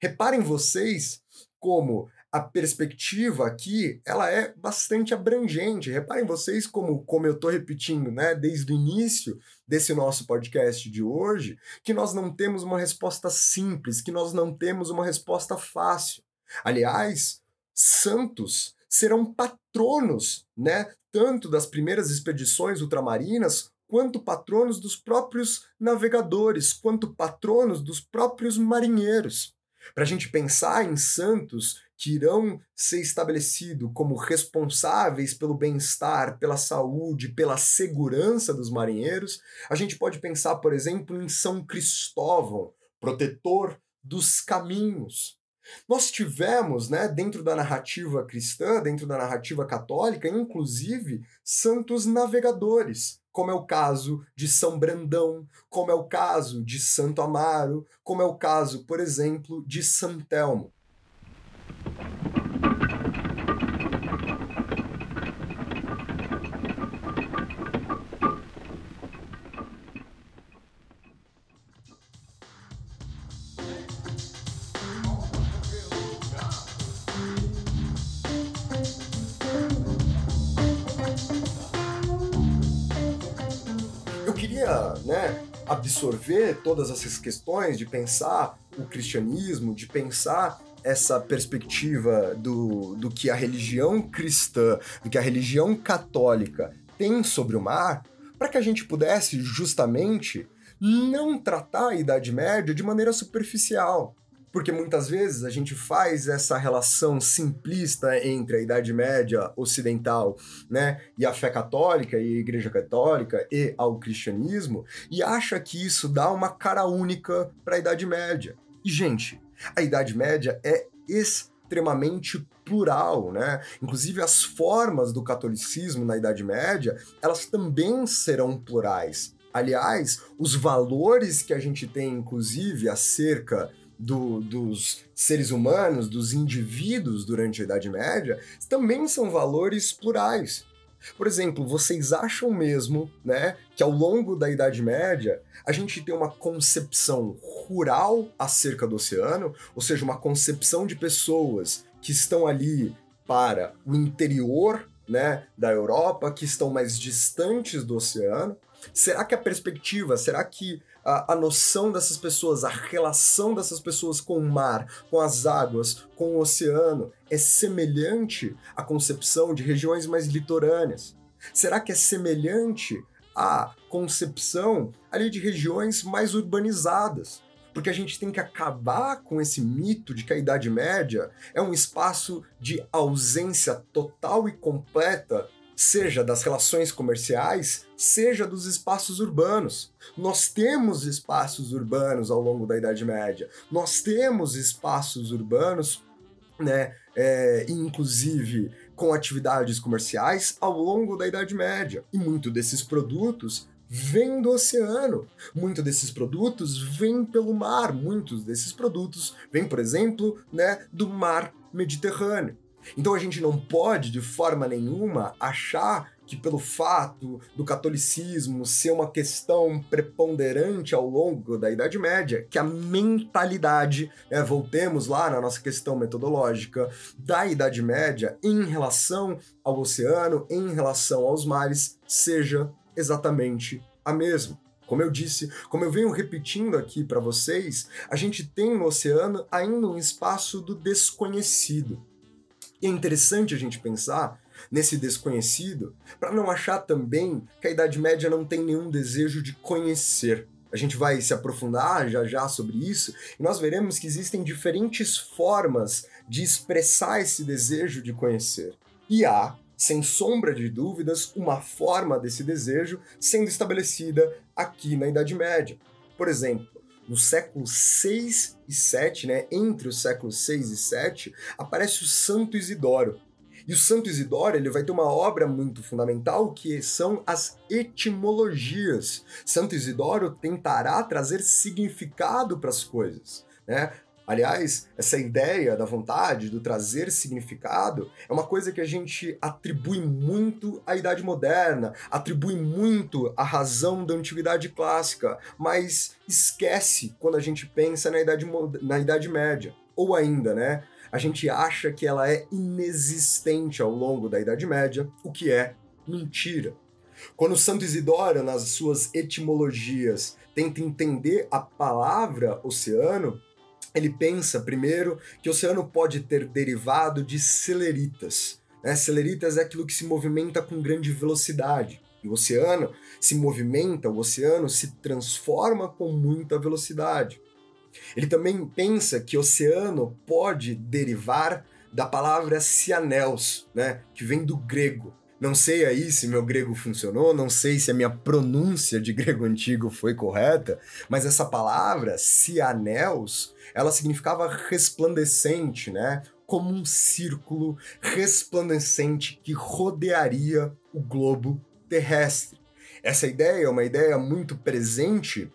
Reparem vocês como a perspectiva aqui ela é bastante abrangente. Reparem vocês como, como eu estou repetindo, né, desde o início desse nosso podcast de hoje, que nós não temos uma resposta simples, que nós não temos uma resposta fácil. Aliás, santos serão patronos, né, tanto das primeiras expedições ultramarinas quanto patronos dos próprios navegadores, quanto patronos dos próprios marinheiros. Para a gente pensar em santos que irão ser estabelecidos como responsáveis pelo bem-estar, pela saúde, pela segurança dos marinheiros, a gente pode pensar, por exemplo, em São Cristóvão, protetor dos caminhos. Nós tivemos, né, dentro da narrativa cristã, dentro da narrativa católica, inclusive santos navegadores, como é o caso de São Brandão, como é o caso de Santo Amaro, como é o caso, por exemplo, de São Telmo. Eu queria, né, absorver todas essas questões de pensar o cristianismo, de pensar essa perspectiva do, do que a religião cristã, do que a religião católica tem sobre o mar, para que a gente pudesse justamente não tratar a Idade Média de maneira superficial. Porque muitas vezes a gente faz essa relação simplista entre a Idade Média ocidental né, e a fé católica e a Igreja Católica e ao cristianismo e acha que isso dá uma cara única para a Idade Média. E, gente, a Idade Média é extremamente plural, né? Inclusive as formas do catolicismo na Idade Média, elas também serão plurais. Aliás, os valores que a gente tem, inclusive, acerca do, dos seres humanos, dos indivíduos durante a Idade Média, também são valores plurais. Por exemplo, vocês acham mesmo, né, que ao longo da Idade Média a gente tem uma concepção rural acerca do oceano, ou seja, uma concepção de pessoas que estão ali para o interior, né, da Europa, que estão mais distantes do oceano? Será que a perspectiva, será que a, a, noção dessas pessoas, a relação dessas pessoas com o mar, com as águas, com o oceano, é semelhante à concepção de regiões mais litorâneas? Será que é semelhante à concepção ali de regiões mais urbanizadas? Porque a gente tem que acabar com esse mito de que a Idade Média é um espaço de ausência total e completa seja das relações comerciais, seja dos espaços urbanos. Nós temos espaços urbanos ao longo da Idade Média, nós temos espaços urbanos, né, é, inclusive com atividades comerciais ao longo da Idade Média. E muito desses produtos vêm do oceano. Muitos desses produtos vêm pelo mar. Muitos desses produtos vêm, por exemplo, né, do mar Mediterrâneo. Então a gente não pode, de forma nenhuma, achar que pelo fato do catolicismo ser uma questão preponderante ao longo da Idade Média, que a mentalidade, né, voltemos lá na nossa questão metodológica da Idade Média em relação ao oceano, em relação aos mares, seja exatamente a mesma. Como eu disse, como eu venho repetindo aqui para vocês, a gente tem no oceano ainda um espaço do desconhecido. E é interessante a gente pensar nesse desconhecido para não achar também que a Idade Média não tem nenhum desejo de conhecer. A gente vai se aprofundar já já sobre isso e nós veremos que existem diferentes formas de expressar esse desejo de conhecer. E há, sem sombra de dúvidas, uma forma desse desejo sendo estabelecida aqui na Idade Média. Por exemplo, no século 6 e 7, né, entre os séculos 6 e 7, aparece o Santo Isidoro. E o Santo Isidoro ele vai ter uma obra muito fundamental que são as etimologias. Santo Isidoro tentará trazer significado para as coisas. Né? Aliás, essa ideia da vontade, do trazer significado, é uma coisa que a gente atribui muito à Idade Moderna, atribui muito à razão da Antiguidade Clássica, mas esquece quando a gente pensa na Idade, na idade Média. Ou ainda, né? A gente acha que ela é inexistente ao longo da Idade Média, o que é mentira. Quando Santo Isidoro, nas suas etimologias, tenta entender a palavra oceano, ele pensa, primeiro, que o oceano pode ter derivado de celeritas. Né? Celeritas é aquilo que se movimenta com grande velocidade. E o oceano se movimenta, o oceano se transforma com muita velocidade. Ele também pensa que oceano pode derivar da palavra cianels, né, que vem do grego. Não sei aí se meu grego funcionou, não sei se a minha pronúncia de [laughs] grego antigo foi correta, mas essa palavra, cianels, ela significava resplandecente, né? Como um círculo resplandecente que rodearia o globo terrestre. Essa ideia é uma ideia muito presente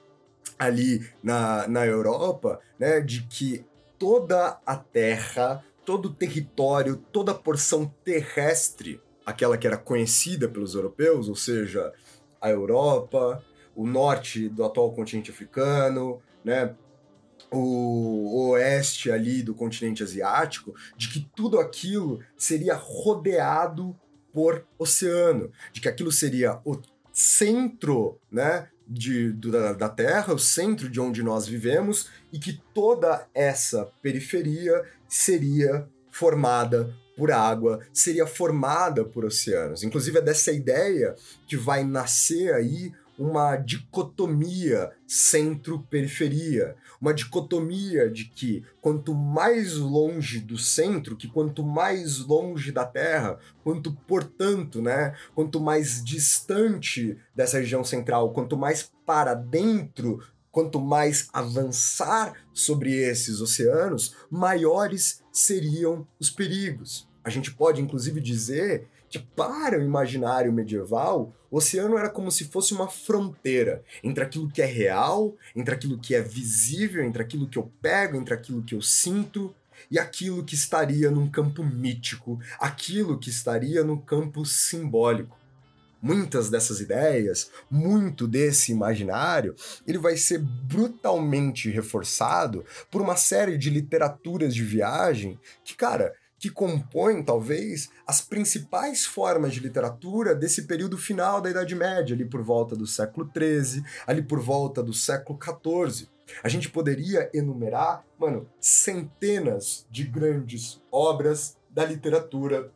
ali na, na Europa, né? De que toda a terra, todo o território, toda a porção terrestre aquela que era conhecida pelos europeus, ou seja, a Europa, o norte do atual continente africano, né, o oeste ali do continente asiático, de que tudo aquilo seria rodeado por oceano, de que aquilo seria o centro, né, de, da, da Terra, o centro de onde nós vivemos, e que toda essa periferia seria formada por água, seria formada por oceanos. Inclusive é dessa ideia que vai nascer aí uma dicotomia centro-periferia, uma dicotomia de que quanto mais longe do centro, que quanto mais longe da Terra, quanto portanto, né, quanto mais distante dessa região central, quanto mais para dentro quanto mais avançar sobre esses oceanos, maiores seriam os perigos. A gente pode inclusive dizer que, para o imaginário medieval, o oceano era como se fosse uma fronteira entre aquilo que é real, entre aquilo que é visível, entre aquilo que eu pego, entre aquilo que eu sinto e aquilo que estaria num campo mítico, aquilo que estaria no campo simbólico. muitas dessas ideias, muito desse imaginário, ele vai ser brutalmente reforçado por uma série de literaturas de viagem que, cara, que compõem, talvez, as principais formas de literatura desse período final da Idade Média, ali por volta do século XIII, ali por volta do século XIV. A gente poderia enumerar, mano, centenas de grandes obras da literatura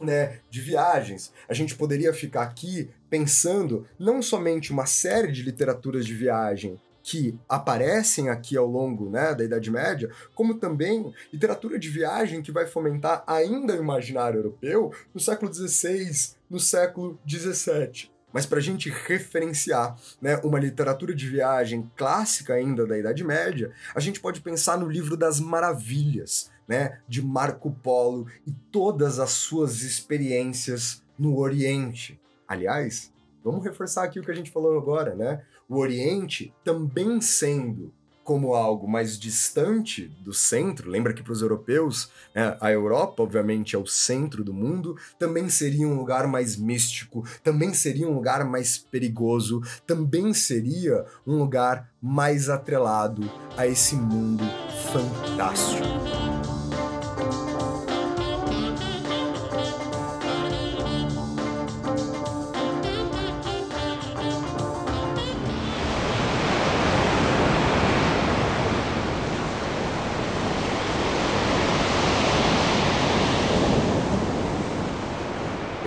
né, de viagens. A gente poderia ficar aqui pensando não somente uma série de literaturas de viagem que aparecem aqui ao longo né, da Idade Média, como também literatura de viagem que vai fomentar ainda o imaginário europeu no século XVI, no século XVII. Mas para a gente referenciar né, uma literatura de viagem clássica ainda da Idade Média, a gente pode pensar no livro das Maravilhas, né, de Marco Polo e todas as suas experiências no Oriente. Aliás, vamos reforçar aqui o que a gente falou agora, né? O Oriente também sendo como algo mais distante do centro, lembra que para os europeus, né, a Europa, obviamente, é o centro do mundo, também seria um lugar mais místico, também seria um lugar mais perigoso, também seria um lugar mais atrelado a esse mundo fantástico.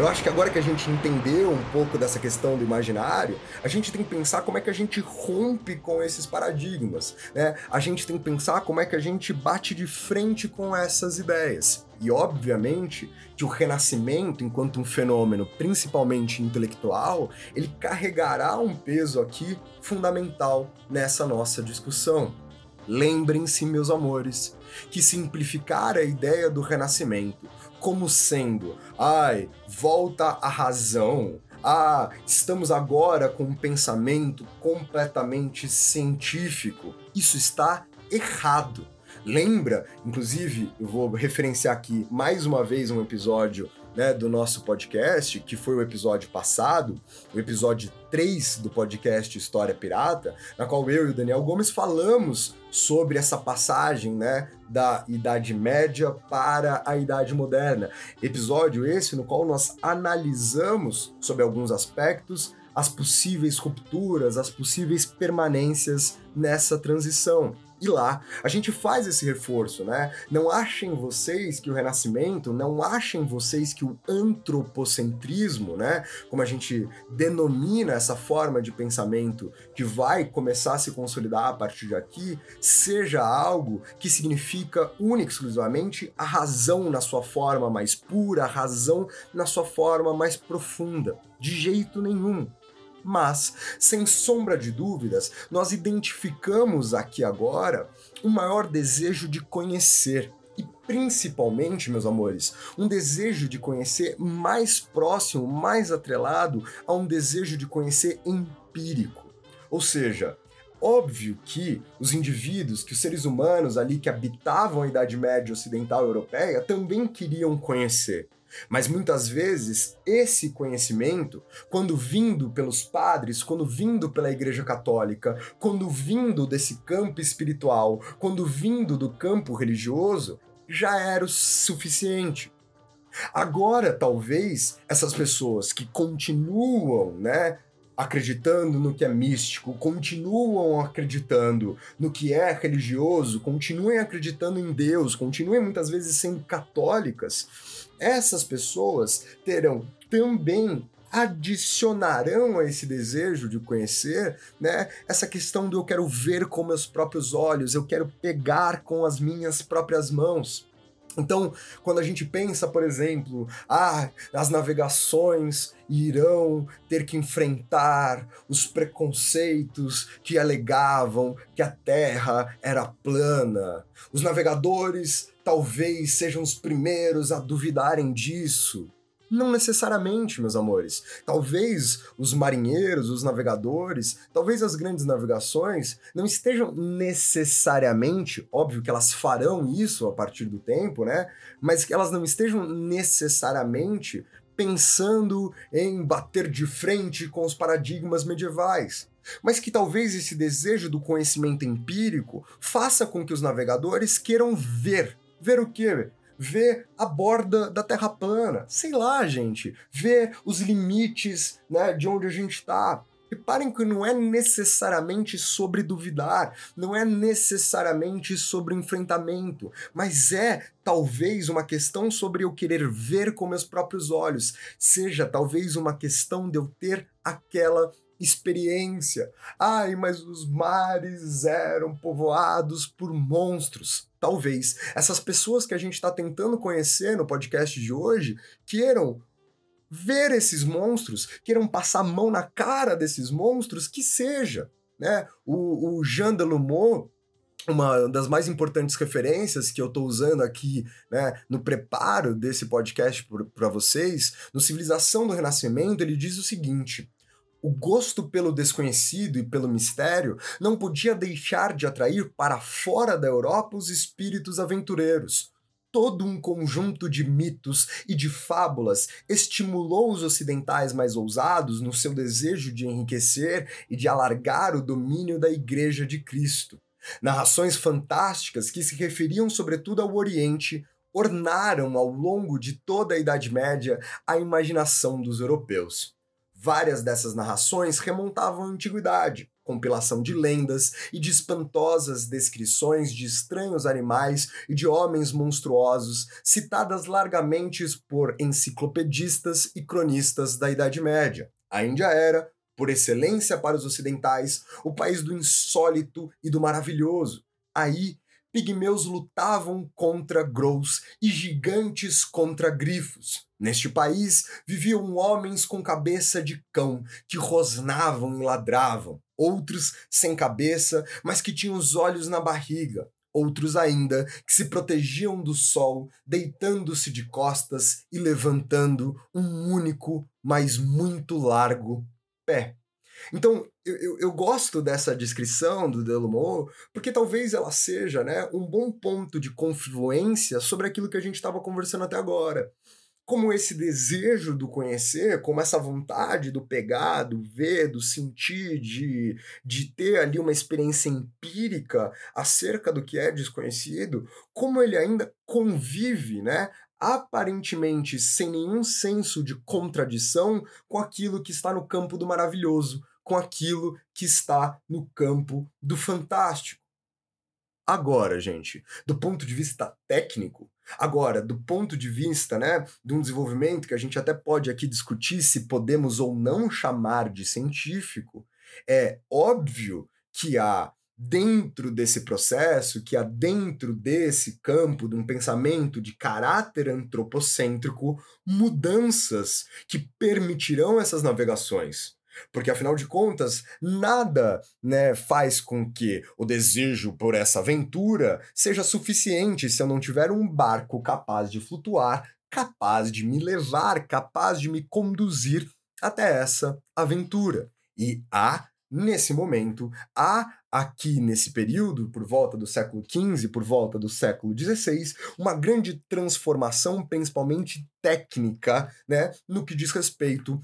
Acho que agora que a gente entendeu um pouco dessa questão do imaginário, a gente tem que pensar como é que a gente rompe com esses paradigmas, né? A gente tem que pensar como é que a gente bate de frente com essas ideias. E obviamente que o renascimento, enquanto um fenômeno principalmente intelectual, ele carregará um peso aqui fundamental nessa nossa discussão. Lembrem-se, meus amores, que simplificar a ideia do renascimento como sendo, ai, volta à razão, ah, estamos agora com um pensamento completamente científico. Isso está errado. Lembra, inclusive, eu vou referenciar aqui mais uma vez um episódio né, do nosso podcast, que foi o episódio passado, o episódio 3 do podcast História Pirata, na qual eu e o Daniel Gomes falamos sobre essa passagem né, da Idade Média para a Idade Moderna. Episódio esse no qual nós analisamos sobre alguns aspectos as possíveis rupturas, as possíveis permanências nessa transição. E lá a gente faz esse reforço, né? Não achem vocês que o renascimento, não achem vocês que o antropocentrismo, né? Como a gente denomina essa forma de pensamento que vai começar a se consolidar a partir de aqui, seja algo que significa única e exclusivamente a razão na sua forma mais pura, a razão na sua forma mais profunda. De jeito nenhum. Mas, sem sombra de dúvidas, nós identificamos aqui agora um maior desejo de conhecer. E principalmente, meus amores, um desejo de conhecer mais próximo, mais atrelado a um desejo de conhecer empírico. Ou seja, Óbvio que os indivíduos, que os seres humanos ali que habitavam a Idade Média Ocidental Europeia também queriam conhecer. Mas muitas vezes esse conhecimento, quando vindo pelos padres, quando vindo pela Igreja Católica, quando vindo desse campo espiritual, quando vindo do campo religioso, já era o suficiente. Agora, talvez, essas pessoas que continuam, né, acreditando no que é místico, continuam acreditando no que é religioso, continuem acreditando em Deus, continuem muitas vezes sendo católicas, essas pessoas terão também adicionarão a esse desejo de conhecer, né, essa questão do eu quero ver com meus próprios olhos, eu quero pegar com as minhas próprias mãos. Então, quando a gente pensa, por exemplo, ah, as navegações irão ter que enfrentar os preconceitos que alegavam que a Terra era plana. Os navegadores talvez sejam os primeiros a duvidarem disso. Não necessariamente, meus amores. Talvez os marinheiros, os navegadores, talvez as grandes navegações não estejam necessariamente, óbvio que elas farão isso a partir do tempo, né? Mas que elas não estejam necessariamente pensando em bater de frente com os paradigmas medievais, mas que talvez esse desejo do conhecimento empírico faça com que os navegadores queiram ver. Ver o quê? Ver a borda da Terra plana. Sei lá, gente. Ver os limites né, de onde a gente está. Reparem que não é necessariamente sobre duvidar, não é necessariamente sobre enfrentamento, mas é talvez uma questão sobre eu querer ver com meus próprios olhos, seja talvez uma questão de eu ter aquela experiência. Ai, mas os mares eram povoados por monstros. Talvez essas pessoas que a gente está tentando conhecer no podcast de hoje queiram ver esses monstros, queiram passar a mão na cara desses monstros, que seja. Né? O, o Jean Delumeau, uma das mais importantes referências que eu estou usando aqui né, no preparo desse podcast para vocês, no Civilização do Renascimento, ele diz o seguinte. O gosto pelo desconhecido e pelo mistério não podia deixar de atrair para fora da Europa os espíritos aventureiros todo um conjunto de mitos e de fábulas estimulou os ocidentais mais ousados no seu desejo de enriquecer e de alargar o domínio da Igreja de Cristo. Narrações fantásticas que se referiam sobretudo ao Oriente ornaram ao longo de toda a Idade Média a imaginação dos europeus. Várias dessas narrações remontavam à antiguidade, compilação de lendas e de espantosas descrições de estranhos animais e de homens monstruosos, citadas largamente por enciclopedistas e cronistas da Idade Média. A Índia era, por excelência para os ocidentais, o país do insólito e do maravilhoso. Aí pigmeus lutavam contra Grous e gigantes contra grifos. Neste país viviam homens com cabeça de cão, que rosnavam e ladravam, outros sem cabeça, mas que tinham os olhos na barriga, outros ainda que se protegiam do sol, deitando-se de costas e levantando um único, mas muito largo pé. Então, eu, eu, eu, gosto dessa descrição do Delumeau, porque talvez ela seja né, um bom ponto de confluência sobre aquilo que a gente estava conversando até agora. Como esse desejo do conhecer, como essa vontade do pegar, do ver, do sentir, de, de ter ali uma experiência empírica acerca do que é desconhecido, como ele ainda convive, né, aparentemente sem nenhum senso de contradição com aquilo que está no campo do maravilhoso, com aquilo que está no campo do fantástico. Agora, gente, do ponto de vista técnico, agora, do ponto de vista, né, de um desenvolvimento que a gente até pode aqui discutir se podemos ou não chamar de científico, é óbvio que há dentro desse processo, que há dentro desse campo de um pensamento de caráter antropocêntrico, mudanças que permitirão essas navegações. Porque, afinal de contas, nada né, faz com que o desejo por essa aventura seja suficiente se eu não tiver um barco capaz de flutuar, capaz de me levar, capaz de me conduzir até essa aventura. E há, nesse momento, há aqui nesse período, por volta do século XV, por volta do século XVI, uma grande transformação, principalmente técnica, né, no que diz respeito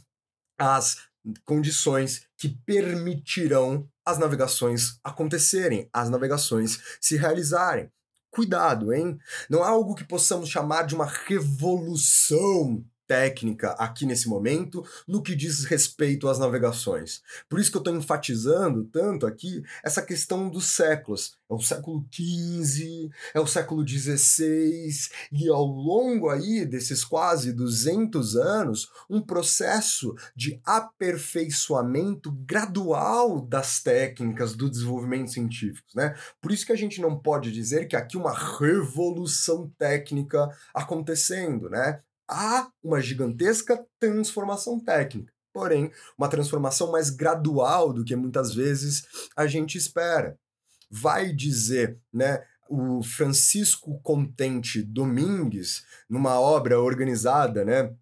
às condições que permitirão as navegações acontecerem, as navegações se realizarem. Cuidado, hein? Não é algo que possamos chamar de uma revolução técnica aqui nesse momento no que diz respeito às navegações. Por isso que eu estou enfatizando tanto aqui essa questão dos séculos. É o século XV, é o século XVI, e ao longo aí desses quase 200 anos, um processo de aperfeiçoamento gradual das técnicas do desenvolvimento científico, né? Por isso que a gente não pode dizer que aqui uma revolução técnica acontecendo, né? Há uma gigantesca transformação técnica, porém, uma transformação mais gradual do que muitas vezes a gente espera. Vai dizer, né? O Francisco Contente Domingues, numa obra organizada, né,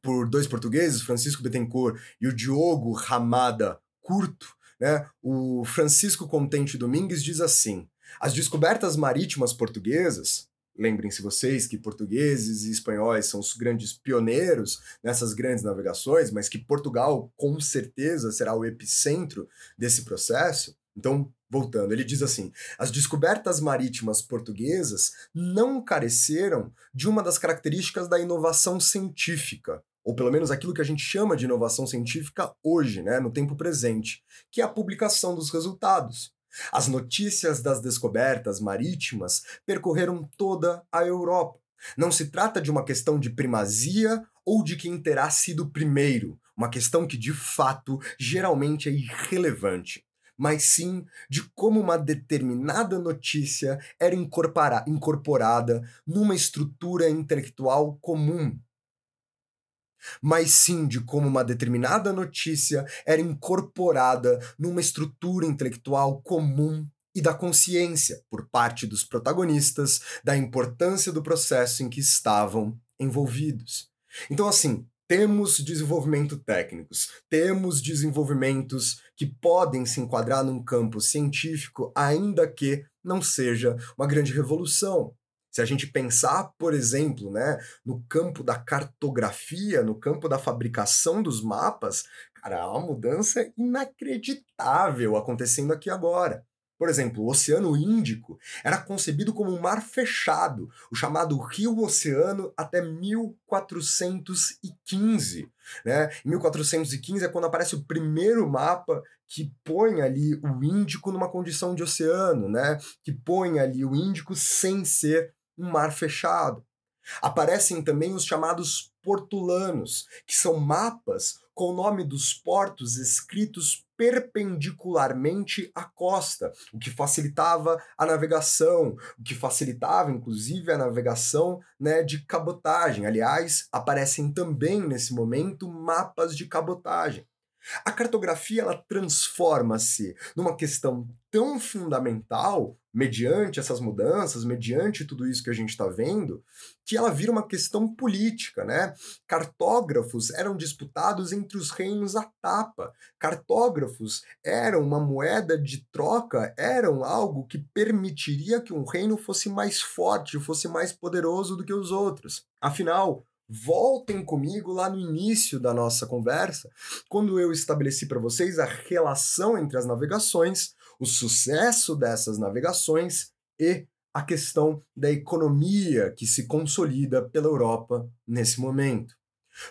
por dois portugueses, Francisco Bettencourt e o Diogo Ramada Curto, né, o Francisco Contente Domingues diz assim: as descobertas marítimas portuguesas lembrem-se vocês que portugueses e espanhóis são os grandes pioneiros nessas grandes navegações, mas que Portugal com certeza será o epicentro desse processo. Então, voltando, ele diz assim: as descobertas marítimas portuguesas não careceram de uma das características da inovação científica, ou pelo menos aquilo que a gente chama de inovação científica hoje, né, no tempo presente, que é a publicação dos resultados. As notícias das descobertas marítimas percorreram toda a Europa. Não se trata de uma questão de primazia ou de quem terá sido primeiro, uma questão que de fato geralmente é irrelevante, mas sim de como uma determinada notícia era incorporada numa estrutura intelectual comum mas sim de como uma determinada notícia era incorporada numa estrutura intelectual comum e da consciência por parte dos protagonistas da importância do processo em que estavam envolvidos. Então, assim, temos desenvolvimento técnicos, temos desenvolvimentos que podem se enquadrar num campo científico, ainda que não seja uma grande revolução. Se a gente pensar, por exemplo, né, no campo da cartografia, no campo da fabricação dos mapas, cara, há uma mudança inacreditável acontecendo aqui agora. Por exemplo, o Oceano Índico era concebido como um mar fechado, o chamado Rio-Oceano, até 1415. Né? Em 1415 é quando aparece o primeiro mapa que põe ali o Índico numa condição de oceano, né? que põe ali o Índico sem ser um mar fechado. Aparecem também os chamados portulanos, que são mapas com o nome dos portos escritos perpendicularmente à costa, o que facilitava a navegação, o que facilitava inclusive a navegação né, de cabotagem. Aliás, aparecem também nesse momento mapas de cabotagem. A cartografia ela transforma-se numa questão tão fundamental, mediante essas mudanças, mediante tudo isso que a gente está vendo, que ela vira uma questão política, né? Cartógrafos eram disputados entre os reinos à tapa. Cartógrafos eram uma moeda de troca, eram algo que permitiria que um reino fosse mais forte, fosse mais poderoso do que os outros. Afinal, Voltem comigo lá no início da nossa conversa, quando eu estabeleci para vocês a relação entre as navegações, o sucesso dessas navegações e a questão da economia que se consolida pela Europa nesse momento.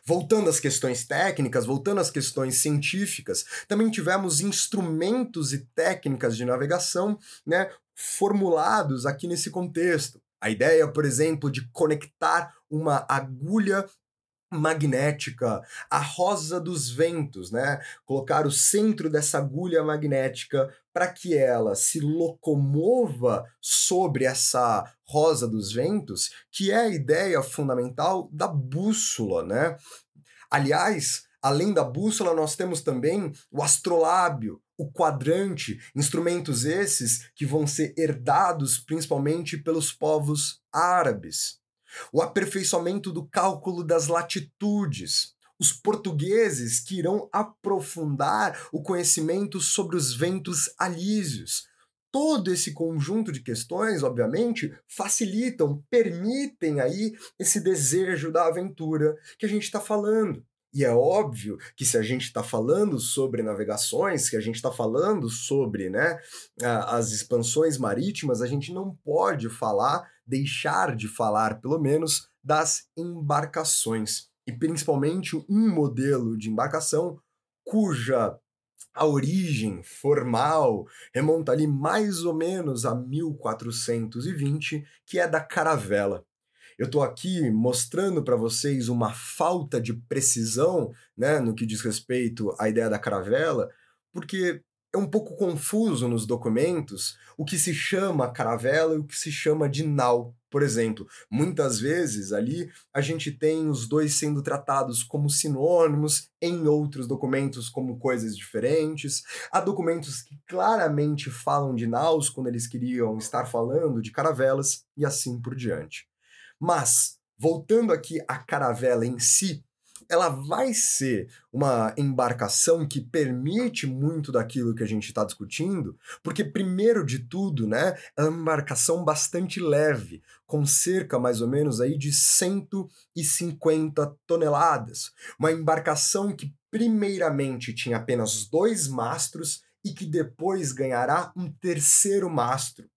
Voltando às questões técnicas, voltando às questões científicas, também tivemos instrumentos e técnicas de navegação né, formulados aqui nesse contexto. A ideia, por exemplo, de conectar uma agulha magnética, a rosa dos ventos, né? Colocar o centro dessa agulha magnética para que ela se locomova sobre essa rosa dos ventos, que é a ideia fundamental da bússola, né? Aliás, além da bússola, nós temos também o astrolábio, o quadrante, instrumentos esses que vão ser herdados principalmente pelos povos árabes. O aperfeiçoamento do cálculo das latitudes, os portugueses que irão aprofundar o conhecimento sobre os ventos alísios. Todo esse conjunto de questões, obviamente, facilitam, permitem aí esse desejo da aventura que a gente está falando. E é óbvio que se a gente está falando sobre navegações, que a gente está falando sobre né, as expansões marítimas, a gente não pode falar, deixar de falar, pelo menos, das embarcações. E principalmente um modelo de embarcação cuja a origem formal remonta ali mais ou menos a 1420, que é da caravela. Eu estou aqui mostrando para vocês uma falta de precisão né, no que diz respeito à ideia da caravela, porque é um pouco confuso nos documentos o que se chama caravela e o que se chama de nau. Por exemplo, muitas vezes ali a gente tem os dois sendo tratados como sinônimos, em outros documentos como coisas diferentes. Há documentos que claramente falam de naus quando eles queriam estar falando de caravelas e assim por diante. Mas, voltando aqui à caravela em si, ela vai ser uma embarcação que permite muito daquilo que a gente está discutindo, porque, primeiro de tudo, né, ela é uma embarcação bastante leve, com cerca mais ou menos aí de 150 toneladas. Uma embarcação que, primeiramente, tinha apenas dois mastros e que depois ganhará um terceiro mastro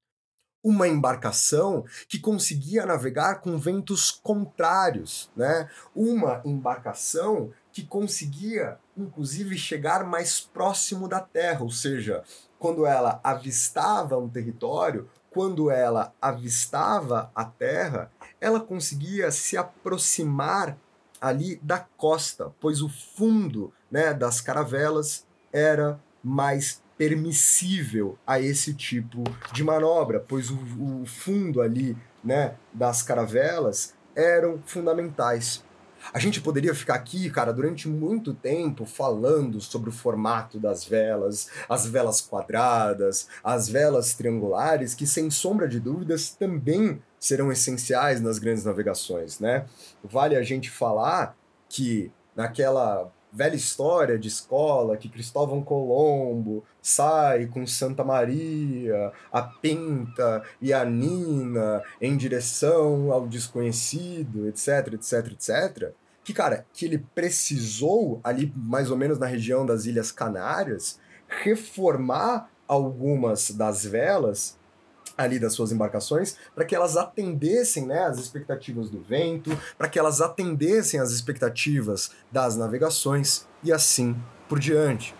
uma embarcação que conseguia navegar com ventos contrários, né? Uma embarcação que conseguia, inclusive, chegar mais próximo da Terra, ou seja, quando ela avistava um território, quando ela avistava a Terra, ela conseguia se aproximar ali da costa, pois o fundo, né, das caravelas era mais permissível a esse tipo de manobra, pois o, o fundo ali né, das caravelas eram fundamentais. A gente poderia ficar aqui, cara, durante muito tempo falando sobre o formato das velas, as velas quadradas, as velas triangulares, que sem sombra de dúvidas também serão essenciais nas grandes navegações, né? Vale a gente falar que naquela velha história de escola que Cristóvão Colombo sai com Santa Maria, a Pinta e a Nina em direção ao desconhecido, etc, etc, etc. Que, cara, que ele precisou, ali mais ou menos na região das Ilhas Canárias, reformar algumas das velas ali das suas embarcações para que elas atendessem né, as expectativas do vento, para que elas atendessem as expectativas das navegações e assim por diante.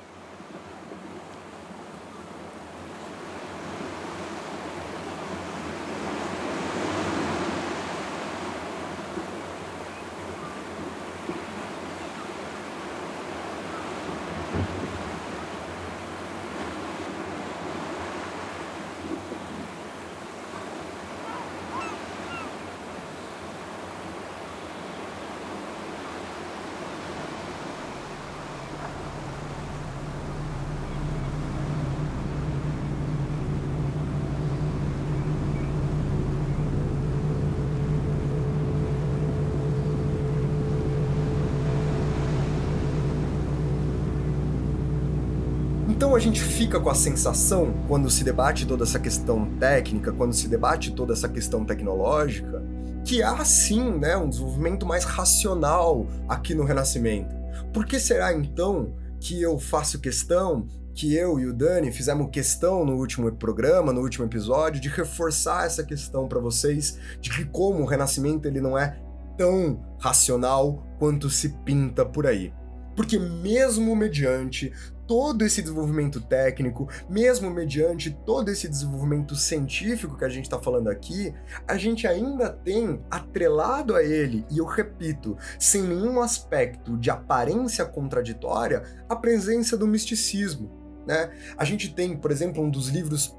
Então a gente fica com a sensação, quando se debate toda essa questão técnica, quando se debate toda essa questão tecnológica, que há sim né, um desenvolvimento mais racional aqui no Renascimento. Por que será então que eu faço questão, que eu e o Dani fizemos questão no último programa, no último episódio, de reforçar essa questão para vocês de que como o Renascimento ele não é tão racional quanto se pinta por aí? Porque mesmo mediante todo esse desenvolvimento técnico, mesmo mediante todo esse desenvolvimento científico que a gente está falando aqui, a gente ainda tem atrelado a ele, e eu repito, sem nenhum aspecto de aparência contraditória, a presença do misticismo. Né? A gente tem, por exemplo, um dos livros,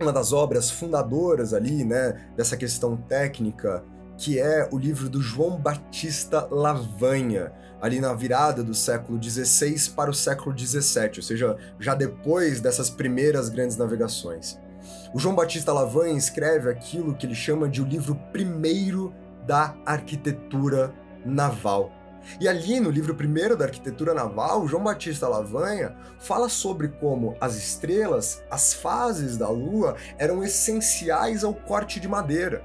uma das obras fundadoras ali, né, dessa questão técnica, que é o livro do João Batista Lavanha, ali na virada do século XVI para o século XVII, ou seja, já depois dessas primeiras grandes navegações. O João Batista Lavanha escreve aquilo que ele chama de o livro primeiro da arquitetura naval. E ali no livro primeiro da arquitetura naval, João Batista Lavanha fala sobre como as estrelas, as fases da Lua, eram essenciais ao corte de madeira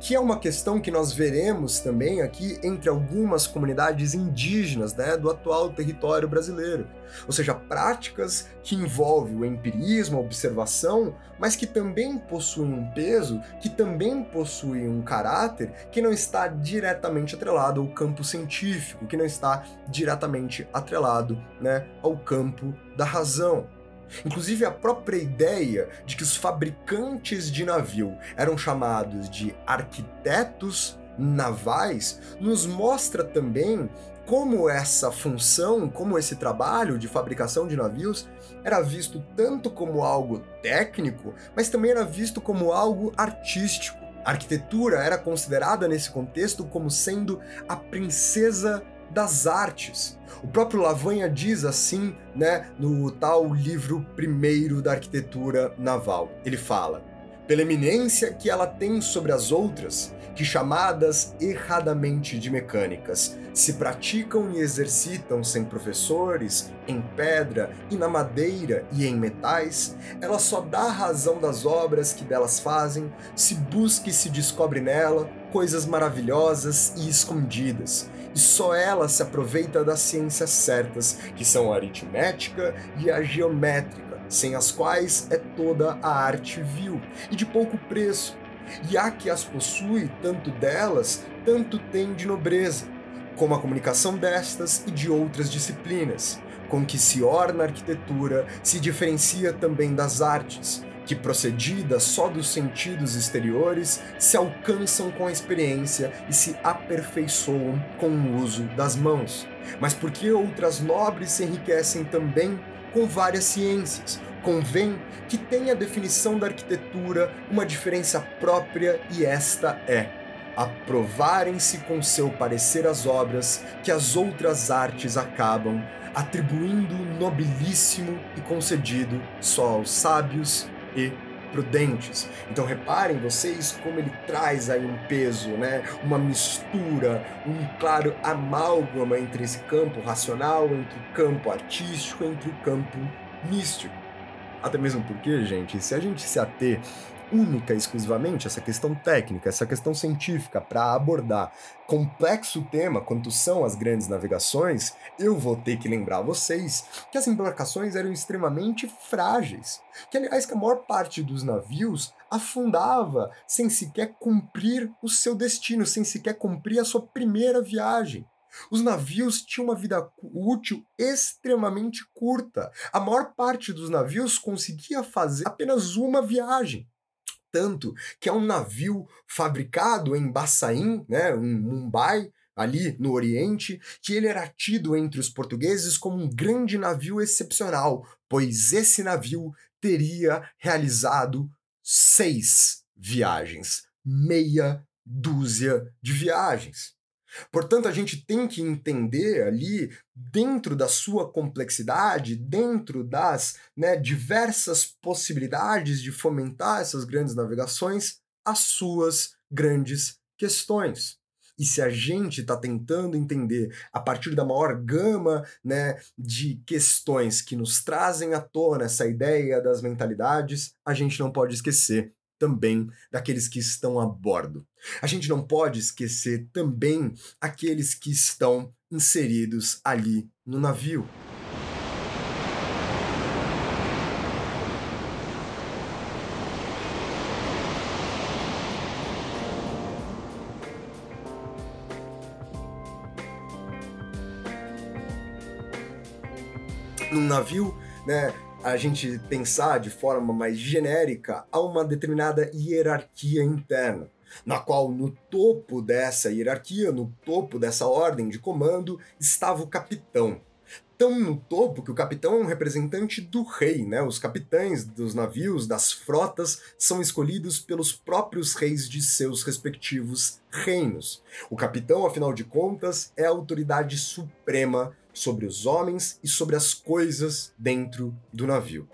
que é uma questão que nós veremos também aqui entre algumas comunidades indígenas né, do atual território brasileiro. Ou seja, práticas que envolvem o empirismo, a observação, mas que também possuem um peso, que também possuem um caráter que não está diretamente atrelado ao campo científico, que não está diretamente atrelado né, ao campo da razão. Inclusive, a própria ideia de que os fabricantes de navio eram chamados de arquitetos navais nos mostra também como essa função, como esse trabalho de fabricação de navios era visto tanto como algo técnico, mas também era visto como algo artístico. A arquitetura era considerada nesse contexto como sendo a princesa das artes. O próprio Lavanha diz assim, né, no tal livro primeiro da arquitetura naval. Ele fala: pela eminência que ela tem sobre as outras, que chamadas erradamente de mecânicas, se praticam e exercitam sem professores, em pedra e na madeira e em metais, ela só dá razão das obras que delas fazem, se busca e se descobre nela coisas maravilhosas e escondidas, e só ela se aproveita das ciências certas, que são a aritmética e a geométrica, sem as quais é toda a arte vil e de pouco preço. E há que as possui, tanto delas, tanto tem de nobreza, como a comunicação destas e de outras disciplinas, com que se orna a arquitetura, se diferencia também das artes, que procedidas só dos sentidos exteriores, se alcançam com a experiência e se aperfeiçoam com o uso das mãos. Mas porque outras nobres se enriquecem também com várias ciências, convém que tenha a definição da arquitetura uma diferença própria e esta é aprovarem-se com seu parecer as obras que as outras artes acabam, atribuindo nobilíssimo e concedido só aos sábios e prudentes. Então reparem vocês como ele traz aí um peso, né? Uma mistura, um claro amálgama entre esse campo racional, entre o campo artístico, entre o campo místico. Até mesmo porque, gente, se a gente se ater única e exclusivamente essa questão técnica, essa questão científica para abordar complexo tema quanto são as grandes navegações, eu vou ter que lembrar vocês que as embarcações eram extremamente frágeis, que aliás que a maior parte dos navios afundava sem sequer cumprir o seu destino, sem sequer cumprir a sua primeira viagem. Os navios tinham uma vida útil extremamente curta. A maior parte dos navios conseguia fazer apenas uma viagem tanto que é um navio fabricado em Bassaim, né, em Mumbai, ali no Oriente, que ele era tido entre os portugueses como um grande navio excepcional, pois esse navio teria realizado seis viagens, meia dúzia de viagens. Portanto, a gente tem que entender ali, dentro da sua complexidade, dentro das né, diversas possibilidades de fomentar essas grandes navegações, as suas grandes questões. E se a gente está tentando entender a partir da maior gama né, de questões que nos trazem à tona essa ideia das mentalidades, a gente não pode esquecer também daqueles que estão a bordo. A gente não pode esquecer também aqueles que estão inseridos ali no navio. Num navio, né, a gente pensar de forma mais genérica a uma determinada hierarquia interna, na qual no topo dessa hierarquia, no topo dessa ordem de comando, estava o capitão. Tão no topo que o capitão é um representante do rei, né? Os capitães dos navios, das frotas, são escolhidos pelos próprios reis de seus respectivos reinos. O capitão, afinal de contas, é a autoridade suprema sobre os homens e sobre as coisas dentro do navio.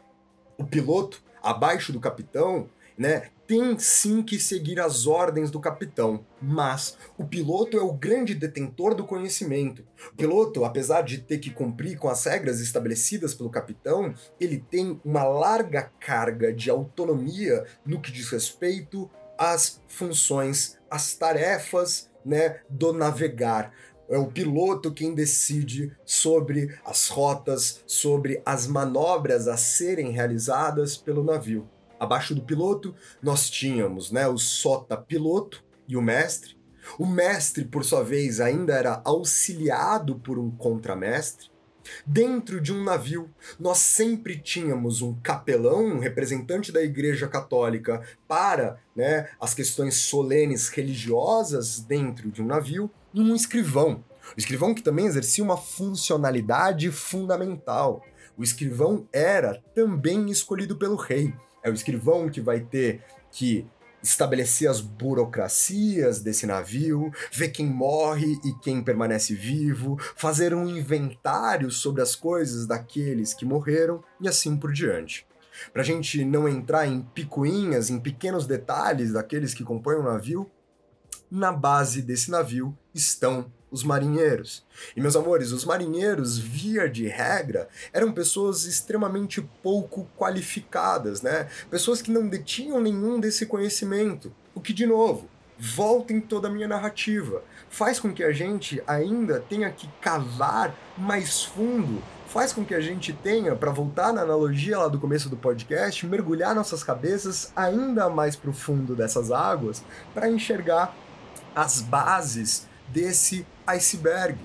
O piloto, abaixo do capitão, né, tem sim que seguir as ordens do capitão, mas o piloto é o grande detentor do conhecimento. O piloto, apesar de ter que cumprir com as regras estabelecidas pelo capitão, ele tem uma larga carga de autonomia no que diz respeito às funções, às tarefas, né, do navegar é o piloto quem decide sobre as rotas, sobre as manobras a serem realizadas pelo navio. Abaixo do piloto, nós tínhamos né, o sota piloto e o mestre. O mestre, por sua vez, ainda era auxiliado por um contramestre. Dentro de um navio, nós sempre tínhamos um capelão, um representante da Igreja Católica para né, as questões solenes religiosas dentro de um navio, um escrivão. O escrivão que também exercia uma funcionalidade fundamental. O escrivão era também escolhido pelo rei. É o escrivão que vai ter que estabelecer as burocracias desse navio, ver quem morre e quem permanece vivo, fazer um inventário sobre as coisas daqueles que morreram e assim por diante. Para a gente não entrar em picuinhas, em pequenos detalhes daqueles que compõem o navio, na base desse navio estão os marinheiros. E meus amores, os marinheiros, via de regra, eram pessoas extremamente pouco qualificadas, né? Pessoas que não detinham nenhum desse conhecimento. O que, de novo, volta em toda a minha narrativa. Faz com que a gente ainda tenha que cavar mais fundo faz com que a gente tenha, para voltar na analogia lá do começo do podcast, mergulhar nossas cabeças ainda mais profundo dessas águas para enxergar as bases desse iceberg.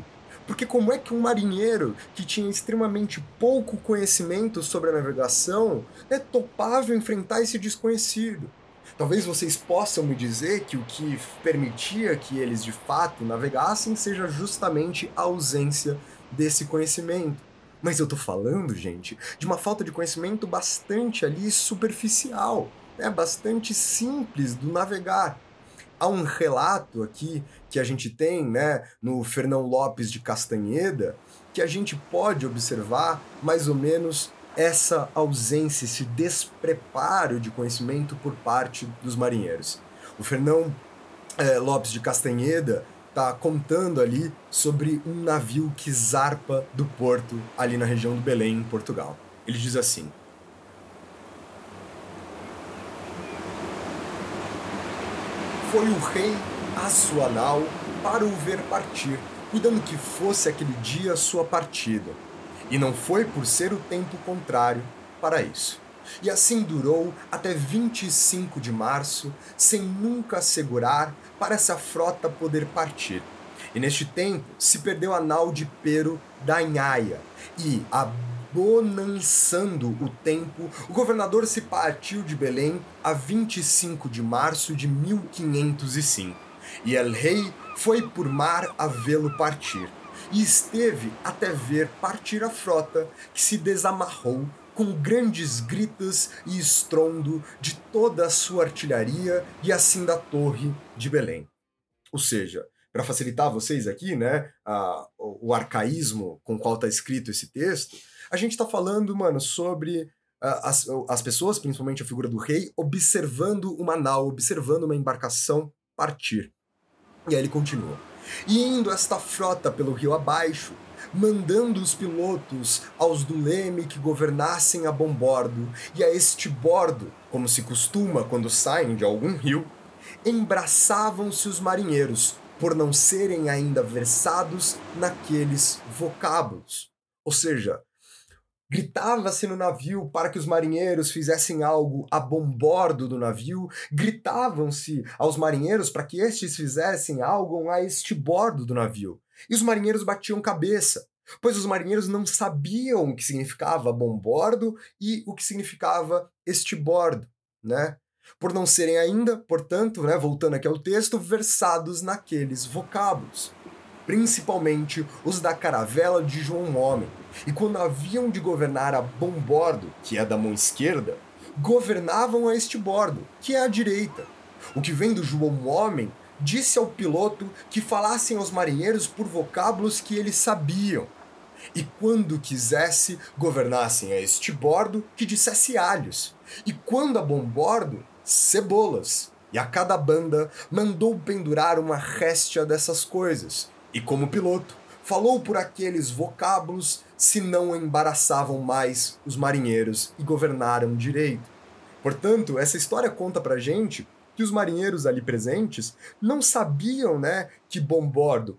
Porque como é que um marinheiro que tinha extremamente pouco conhecimento sobre a navegação né, topava enfrentar esse desconhecido? Talvez vocês possam me dizer que o que permitia que eles de fato navegassem seja justamente a ausência desse conhecimento. Mas eu tô falando, gente, de uma falta de conhecimento bastante ali superficial, né? bastante simples do navegar. Há um relato aqui que a gente tem né, no Fernão Lopes de Castanheda que a gente pode observar mais ou menos essa ausência, esse despreparo de conhecimento por parte dos marinheiros. O Fernão é, Lopes de Castanheda tá contando ali sobre um navio que zarpa do porto ali na região do Belém, em Portugal. Ele diz assim: Foi o rei a sua nau para o ver partir, cuidando que fosse aquele dia sua partida. E não foi por ser o tempo contrário para isso. E assim durou até 25 de março, sem nunca assegurar para essa frota poder partir. E neste tempo se perdeu a nau de Pero da Inhaia, e, abonançando o tempo, o governador se partiu de Belém a 25 de março de 1505. E el rei foi por mar a vê-lo partir, e esteve até ver partir a frota, que se desamarrou com grandes gritos e estrondo de toda a sua artilharia e assim da torre de Belém. Ou seja, para facilitar vocês aqui, né, a, o arcaísmo com qual está escrito esse texto, a gente está falando, mano, sobre as, as pessoas, principalmente a figura do rei, observando uma nau, observando uma embarcação partir. E aí ele continua. E indo esta frota pelo rio abaixo, mandando os pilotos aos do leme que governassem a bombordo e a este bordo, como se costuma quando saem de algum rio, embraçavam-se os marinheiros, por não serem ainda versados naqueles vocábulos. Ou seja, Gritava-se no navio para que os marinheiros fizessem algo a bombordo do navio, gritavam-se aos marinheiros para que estes fizessem algo a este bordo do navio. E os marinheiros batiam cabeça, pois os marinheiros não sabiam o que significava bombordo e o que significava este bordo, né? Por não serem ainda, portanto, né, voltando aqui ao texto, versados naqueles vocábulos, principalmente os da caravela de João Homem. E quando haviam de governar a bombordo, que é da mão esquerda, governavam a este bordo, que é a direita. O que vem do João Homem disse ao piloto que falassem aos marinheiros por vocábulos que eles sabiam. E quando quisesse, governassem a este bordo que dissesse alhos. E quando a bombordo, cebolas. E a cada banda mandou pendurar uma réstia dessas coisas. E como piloto, falou por aqueles vocábulos se não embaraçavam mais os marinheiros e governaram direito. Portanto, essa história conta pra gente que os marinheiros ali presentes não sabiam né, que bombordo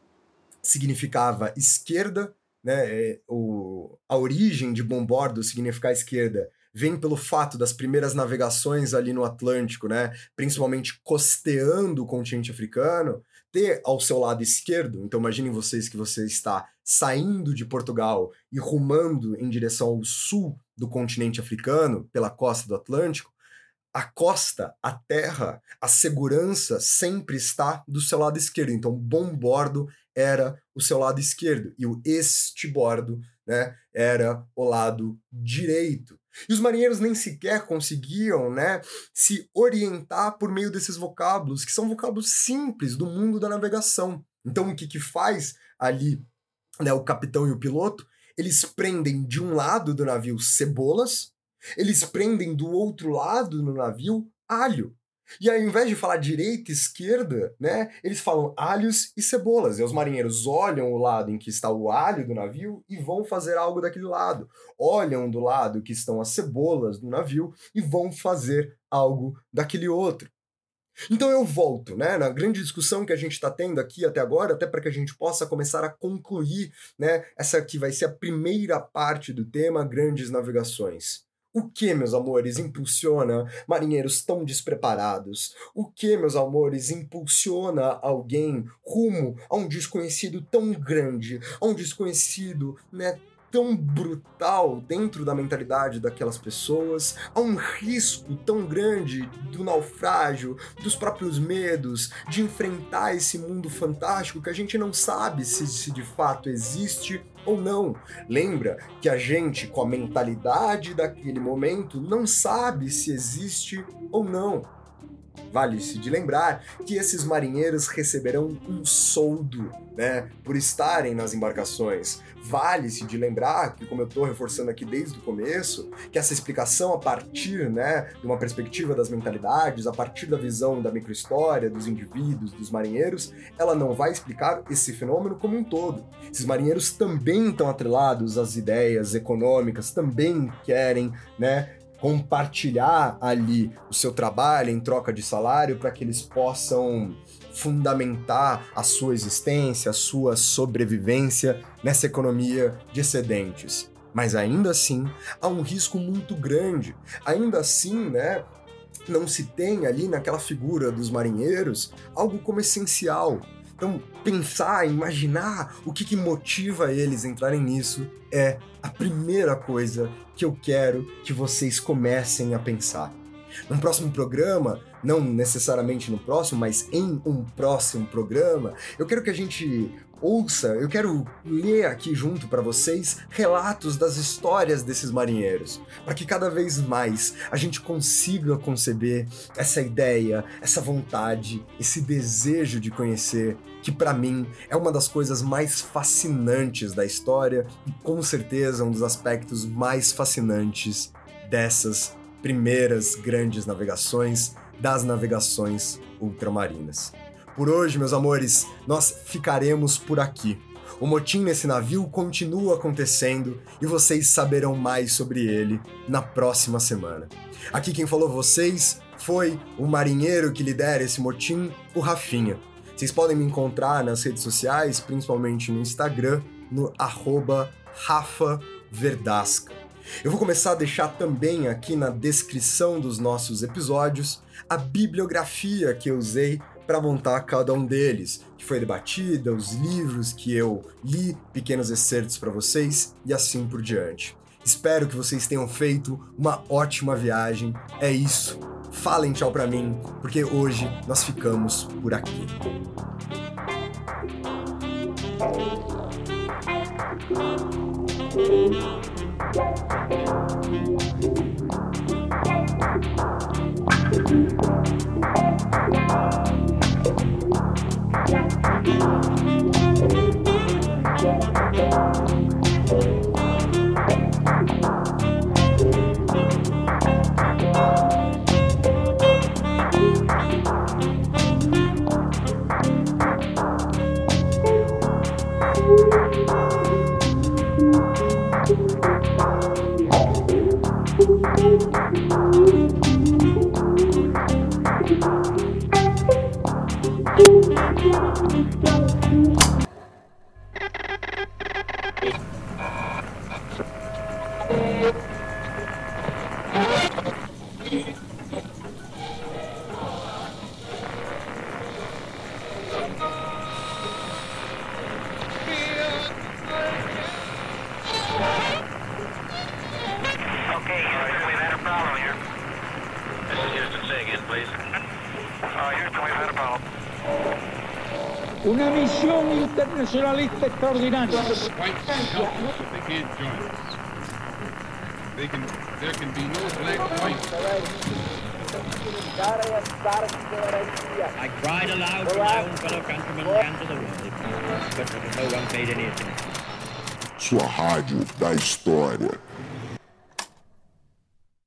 significava esquerda, né, é, o, a origem de bombordo significar esquerda vem pelo fato das primeiras navegações ali no Atlântico, né, principalmente costeando o continente africano, ter ao seu lado esquerdo. Então imaginem vocês que você está saindo de Portugal e rumando em direção ao sul do continente africano pela costa do Atlântico a costa, a terra, a segurança sempre está do seu lado esquerdo. Então, bom bordo era o seu lado esquerdo e o este bordo, né, era o lado direito. E os marinheiros nem sequer conseguiam, né, se orientar por meio desses vocábulos, que são vocábulos simples do mundo da navegação. Então, o que que faz ali, né, o capitão e o piloto? Eles prendem de um lado do navio cebolas, Eles prendem do outro lado no navio alho. E aí, ao invés de falar direita e esquerda, né, eles falam alhos e cebolas. E os marinheiros olham o lado em que está o alho do navio e vão fazer algo daquele lado. Olham do lado que estão as cebolas do navio e vão fazer algo daquele outro. Então eu volto, né, na grande discussão que a gente está tendo aqui até agora, até para que a gente possa começar a concluir, né, essa que vai ser a primeira parte do tema Grandes Navegações. O que, meus amores, impulsiona marinheiros tão despreparados? O que, meus amores, impulsiona alguém rumo a um desconhecido tão grande, a um desconhecido, né, tão brutal dentro da mentalidade daquelas pessoas, a um risco tão grande do naufrágio, dos próprios medos, de enfrentar esse mundo fantástico que a gente não sabe se, se de fato existe ou não. Lembra que a gente, com a mentalidade daquele momento, não sabe se existe ou não. Vale-se de lembrar que esses marinheiros receberão um soldo, né, por estarem nas embarcações. Vale-se de lembrar que, como eu estou reforçando aqui desde o começo, que essa explicação a partir, né, de uma perspectiva das mentalidades, a partir da visão da microhistória, dos indivíduos, dos marinheiros, ela não vai explicar esse fenômeno como um todo. Esses marinheiros também estão atrelados às ideias econômicas, também querem, né, compartilhar ali o seu trabalho em troca de salário para que eles possam fundamentar a sua existência, a sua sobrevivência nessa economia de excedentes. Mas ainda assim, há um risco muito grande. Ainda assim, né, não se tem ali naquela figura dos marinheiros algo como essencial. Então, pensar, imaginar o que, que motiva eles a entrarem nisso é a primeira coisa que eu quero que vocês comecem a pensar. No próximo programa, não necessariamente no próximo, mas em um próximo programa, eu quero que a gente ouça, eu quero ler aqui junto para vocês relatos das histórias desses marinheiros, para que cada vez mais a gente consiga conceber essa ideia, essa vontade, esse desejo de conhecer, que para mim é uma das coisas mais fascinantes da história e com certeza um dos aspectos mais fascinantes dessas primeiras grandes navegações das navegações ultramarinas. Por hoje, meus amores, nós ficaremos por aqui. O motim nesse navio continua acontecendo e vocês saberão mais sobre ele na próxima semana. Aqui quem falou vocês foi o marinheiro que lidera esse motim, o Rafinha. Vocês podem me encontrar nas redes sociais, principalmente no Instagram, no arroba. Eu vou começar a deixar também aqui na descrição dos nossos episódios a bibliografia que eu usei para montar cada um deles, que foi debatida, os livros que eu li, pequenos excertos para vocês e assim por diante. Espero que vocês tenham feito uma ótima viagem. É isso. Falem tchau para mim, porque hoje nós ficamos por aqui. Bye. Una misión internacionalista extraordinaria. I cried aloud to my own fellow countrymen and to the world, but no one paid any attention. Sua rádio da história.